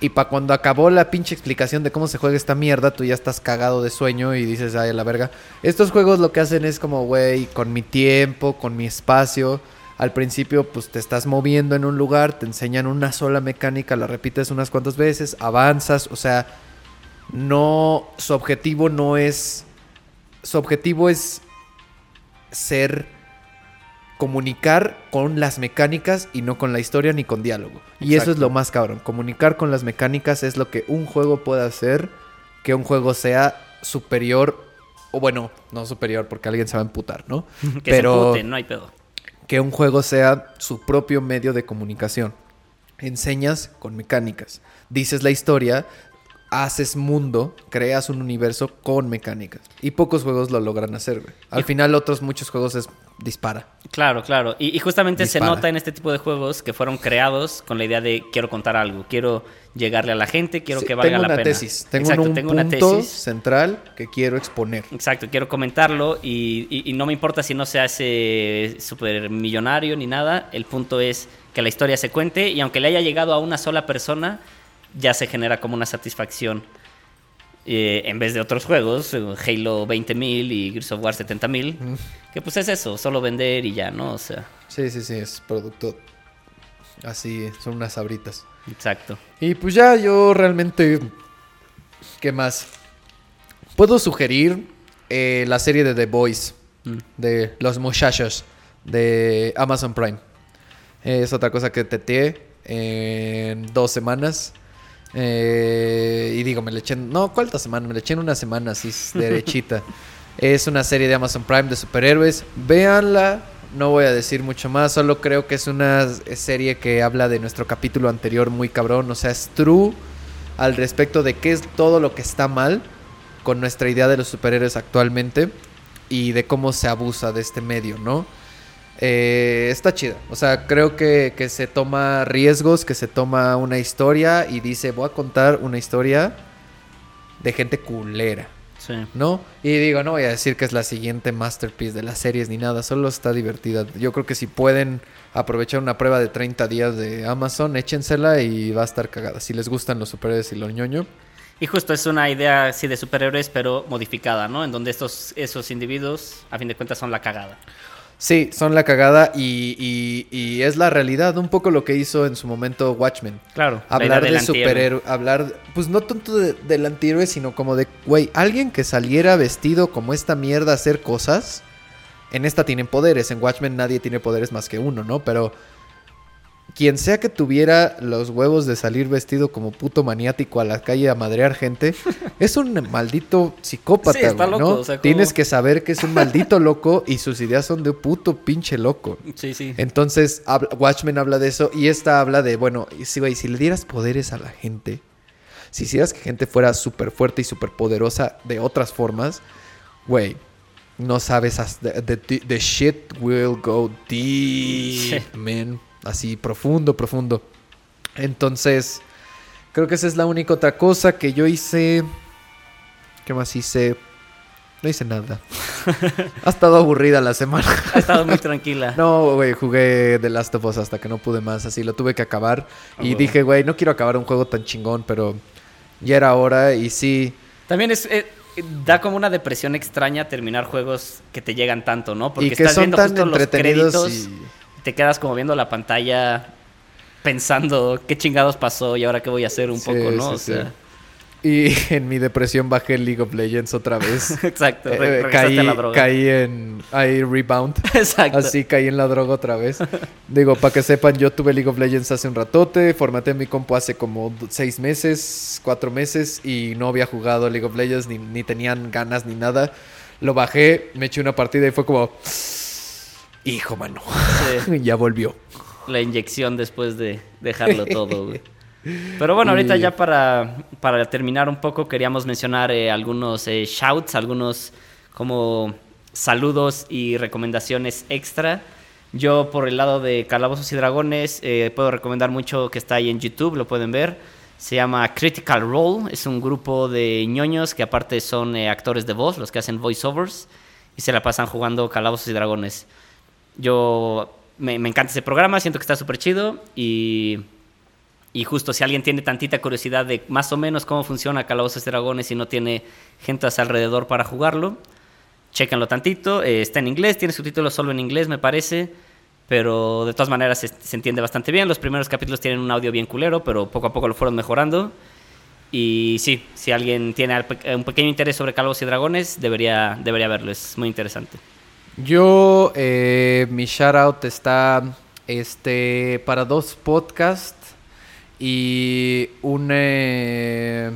Y para cuando acabó la pinche explicación de cómo se juega esta mierda, tú ya estás cagado de sueño y dices, ay, a la verga. Estos juegos lo que hacen es como, güey, con mi tiempo, con mi espacio. Al principio, pues te estás moviendo en un lugar, te enseñan una sola mecánica, la repites unas cuantas veces, avanzas, o sea, no, su objetivo no es, su objetivo es ser, comunicar con las mecánicas y no con la historia ni con diálogo. Y eso es lo más cabrón, comunicar con las mecánicas es lo que un juego puede hacer, que un juego sea superior, o bueno, no superior porque alguien se va a emputar, ¿no? Que se puten, no hay pedo. que un juego sea su propio medio de comunicación. Enseñas con mecánicas. Dices la historia, haces mundo, creas un universo con mecánicas. Y pocos juegos lo logran hacer, güey. Al final otros muchos juegos es dispara. Claro, claro. Y, y justamente Dispara. se nota en este tipo de juegos que fueron creados con la idea de quiero contar algo, quiero llegarle a la gente, quiero Sí, que valga la pena. tesis, tengo Exacto, un tengo una punto tesis. central que quiero exponer. Exacto, quiero comentarlo y, y- y no me importa si no se hace súper millonario ni nada, el punto es que la historia se cuente y aunque le haya llegado a una sola persona, ya se genera como una satisfacción. Eh, en vez de otros juegos, eh, Halo 20.000 y Gears of War 70.000, que pues es eso, solo vender y ya, ¿no? O sea, Sí, sí, sí, es producto así, son unas sabritas. exacto. Y pues ya yo realmente... ¿Qué más? Puedo sugerir eh, la serie de The Boys, Mm. de Los Muchachos, de Amazon Prime. Es otra cosa que teteé en dos semanas. Eh, y digo, me le eché... No, ¿cuántas semanas? Me le eché en una semana, así, derechita. es una serie de Amazon Prime de superhéroes. Véanla. No voy a decir mucho más, solo creo que es una serie que habla de nuestro capítulo anterior muy cabrón. O sea, es true al respecto de qué es todo lo que está mal con nuestra idea de los superhéroes actualmente y de cómo se abusa de este medio, ¿no? Eh, está chida. O sea, creo que, que se toma riesgos, que se toma una historia y dice, voy a contar una historia de gente culera. Sí. ¿no? Y digo, no voy a decir que es la siguiente masterpiece de las series ni nada, solo está divertida. Yo creo que si pueden aprovechar una prueba de 30 días de Amazon, échensela y va a estar cagada. Si les gustan los superhéroes y los ñoño. Y justo es una idea así de superhéroes, pero modificada, ¿no? En donde estos, esos individuos, a fin de cuentas, son la cagada. Sí, son la cagada y, y- y es la realidad, un poco lo que hizo en su momento Watchmen. Claro. la Hablar de superhéroe, hablar, pues no tanto de- del antihéroe, sino como de, güey, alguien que saliera vestido como esta mierda a hacer cosas. En esta tienen poderes, en Watchmen nadie tiene poderes más que uno, ¿no? Pero quien sea que tuviera los huevos de salir vestido como puto maniático a la calle a madrear gente, es un maldito psicópata, Sí, está güey, loco, ¿no? o sea. Tienes que saber que es un maldito loco y sus ideas son de un puto pinche loco. Sí, sí. Entonces, habla- Watchmen habla de eso y esta habla de, bueno, si, güey, si le dieras poderes a la gente, si hicieras que gente fuera súper fuerte y súper poderosa de otras formas, güey, no sabes, the- the shit will go deep, Sí. man. Así, profundo, profundo. Entonces, creo que esa es la única otra cosa que yo hice. ¿Qué más hice? No hice nada. ha estado aburrida la semana. Ha estado muy tranquila. No, güey, jugué The Last of Us hasta que no pude más, así lo tuve que acabar. Ah, y dije, güey, no quiero acabar un juego tan chingón, pero ya era hora y sí. También es... eh, da como una depresión extraña terminar juegos que te llegan tanto, ¿no? Porque y que estás son viendo tan justo los créditos y... te quedas como viendo la pantalla pensando qué chingados pasó y ahora qué voy a hacer un Sí, poco, ¿no? sí, o sea, Y en mi depresión bajé League of Legends otra vez. exacto. Eh, caí, a la droga. caí en... Ahí rebound. Exacto. Así caí en la droga otra vez. Digo, para que sepan, yo tuve League of Legends hace un ratote, formateé mi compu hace como seis meses, cuatro meses y no había jugado League of Legends ni, ni tenían ganas ni nada. Lo bajé, me eché una partida y fue como... Hijo, mano. Sí, ya volvió. la inyección después de dejarlo todo, güey. Pero bueno, ahorita ya para, para terminar un poco queríamos mencionar eh, algunos eh, shouts, algunos como saludos y recomendaciones extra. Yo por el lado de Calabozos y Dragones eh, puedo recomendar mucho que está ahí en YouTube, lo pueden ver. Se llama Critical Role, es un grupo de ñoños que aparte son eh, actores de voz, los que hacen voiceovers, y se la pasan jugando Calabozos y Dragones. Yo me, me encanta ese programa, siento que está súper chido y, y justo si alguien tiene tantita curiosidad de más o menos cómo funciona Calabozos y Dragones y no tiene gente a su alrededor para jugarlo, chéquenlo tantito. Eh, está en inglés, tiene subtítulos solo en inglés, me parece. Pero de todas maneras se, entiende bastante bien. Los primeros capítulos tienen un audio bien culero, pero poco a poco lo fueron mejorando. Y sí, si alguien tiene un pequeño interés sobre Calabozos y Dragones, debería, debería verlo. Es muy interesante. Yo, eh, mi shout out está este, para dos podcasts y un... eh,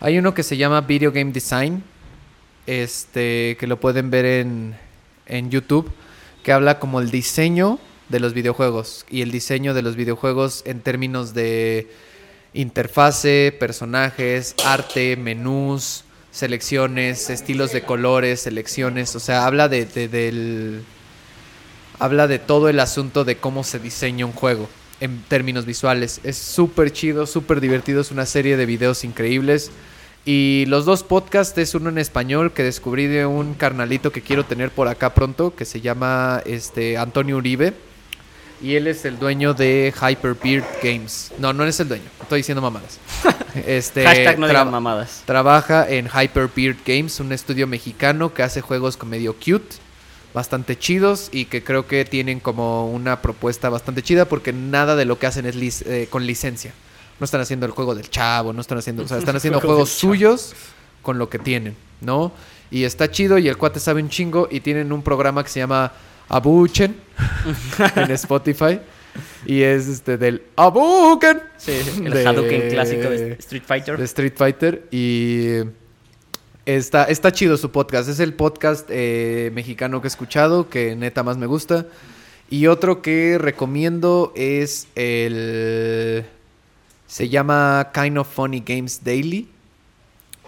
hay uno que se llama Video Game Design, este, que lo pueden ver en, en YouTube, que habla como el diseño de los videojuegos y el diseño de los videojuegos en términos de interfase, personajes, arte, menús, selecciones, estilos de colores, selecciones, o sea, habla de, de- del habla de todo el asunto de cómo se diseña un juego en términos visuales. Es súper chido, súper divertido, es una serie de videos increíbles. Y los dos podcasts es uno en español que descubrí de un carnalito que quiero tener por acá pronto, que se llama este Antonio Uribe. Y él es el dueño de Hyperbeard Games. No, no es el dueño, estoy diciendo mamadas. Este, Hashtag no digan mamadas. Trabaja en Hyperbeard Games, un estudio mexicano que hace juegos con medio cute, bastante chidos y que creo que tienen como una propuesta bastante chida porque nada de lo que hacen es lic- eh, con licencia. No están haciendo el juego del chavo, no están haciendo, o sea, están haciendo Juego juegos suyos con lo que tienen, ¿no? Y está chido y el cuate sabe un chingo y tienen un programa que se llama Abuchen en Spotify y es este del Abuken. Sí, el de- Hadouken clásico de Street Fighter. de Street Fighter y está, está chido su podcast. Es el podcast eh, mexicano que he escuchado, que neta más me gusta. Y otro que recomiendo es el... Se llama Kind of Funny Games Daily.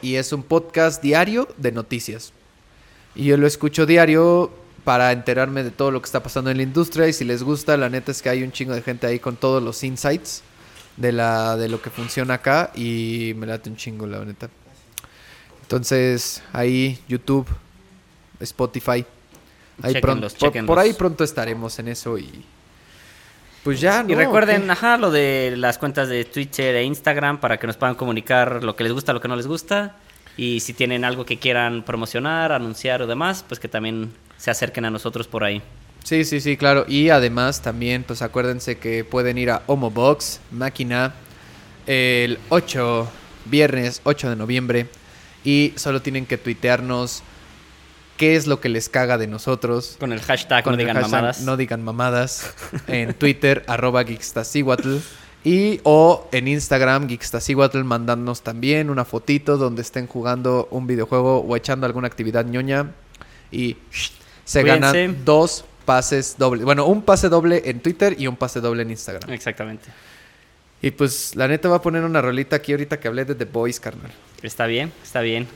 Y es un podcast diario de noticias. Y yo lo escucho diario para enterarme de todo lo que está pasando en la industria y si les gusta, la neta es que hay un chingo de gente ahí con todos los insights de la de lo que funciona acá y me late un chingo la neta. Entonces, ahí YouTube, Spotify. Ahí pronto, por, ahí pronto estaremos en eso y pues ya, ¿no? Y recuerden, ¿Qué? ajá, lo de las cuentas de Twitter e Instagram para que nos puedan comunicar lo que les gusta, lo que no les gusta. Y si tienen algo que quieran promocionar, anunciar o demás, pues que también se acerquen a nosotros por ahí. Sí, sí, sí, claro. Y además también, pues acuérdense que pueden ir a Homobox, máquina, el 8, viernes 8 de noviembre. Y solo tienen que tuitearnos qué es lo que les caga de nosotros. Con el hashtag Con no el digan hashtag mamadas. No digan mamadas. En Twitter, arroba Geekstasihuatl. Y o en Instagram, Geekstasihuatl, mandándonos también una fotito donde estén jugando un videojuego o echando alguna actividad ñoña. Y shh, se Cuídense. ganan dos pases dobles. Bueno, un pase doble en Twitter y un pase doble en Instagram. Exactamente. Y pues la neta va a poner una rolita aquí ahorita que hablé de The Boys, carnal. Está bien, está bien.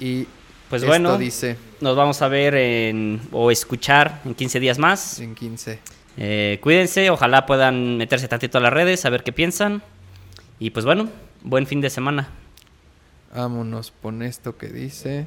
Y Pues esto bueno, dice nos vamos a ver en, o escuchar en 15 días más. en 15. Eh, cuídense, ojalá puedan meterse tantito a las redes, a ver qué piensan. Y pues bueno, buen fin de semana. Vámonos, pon esto que dice.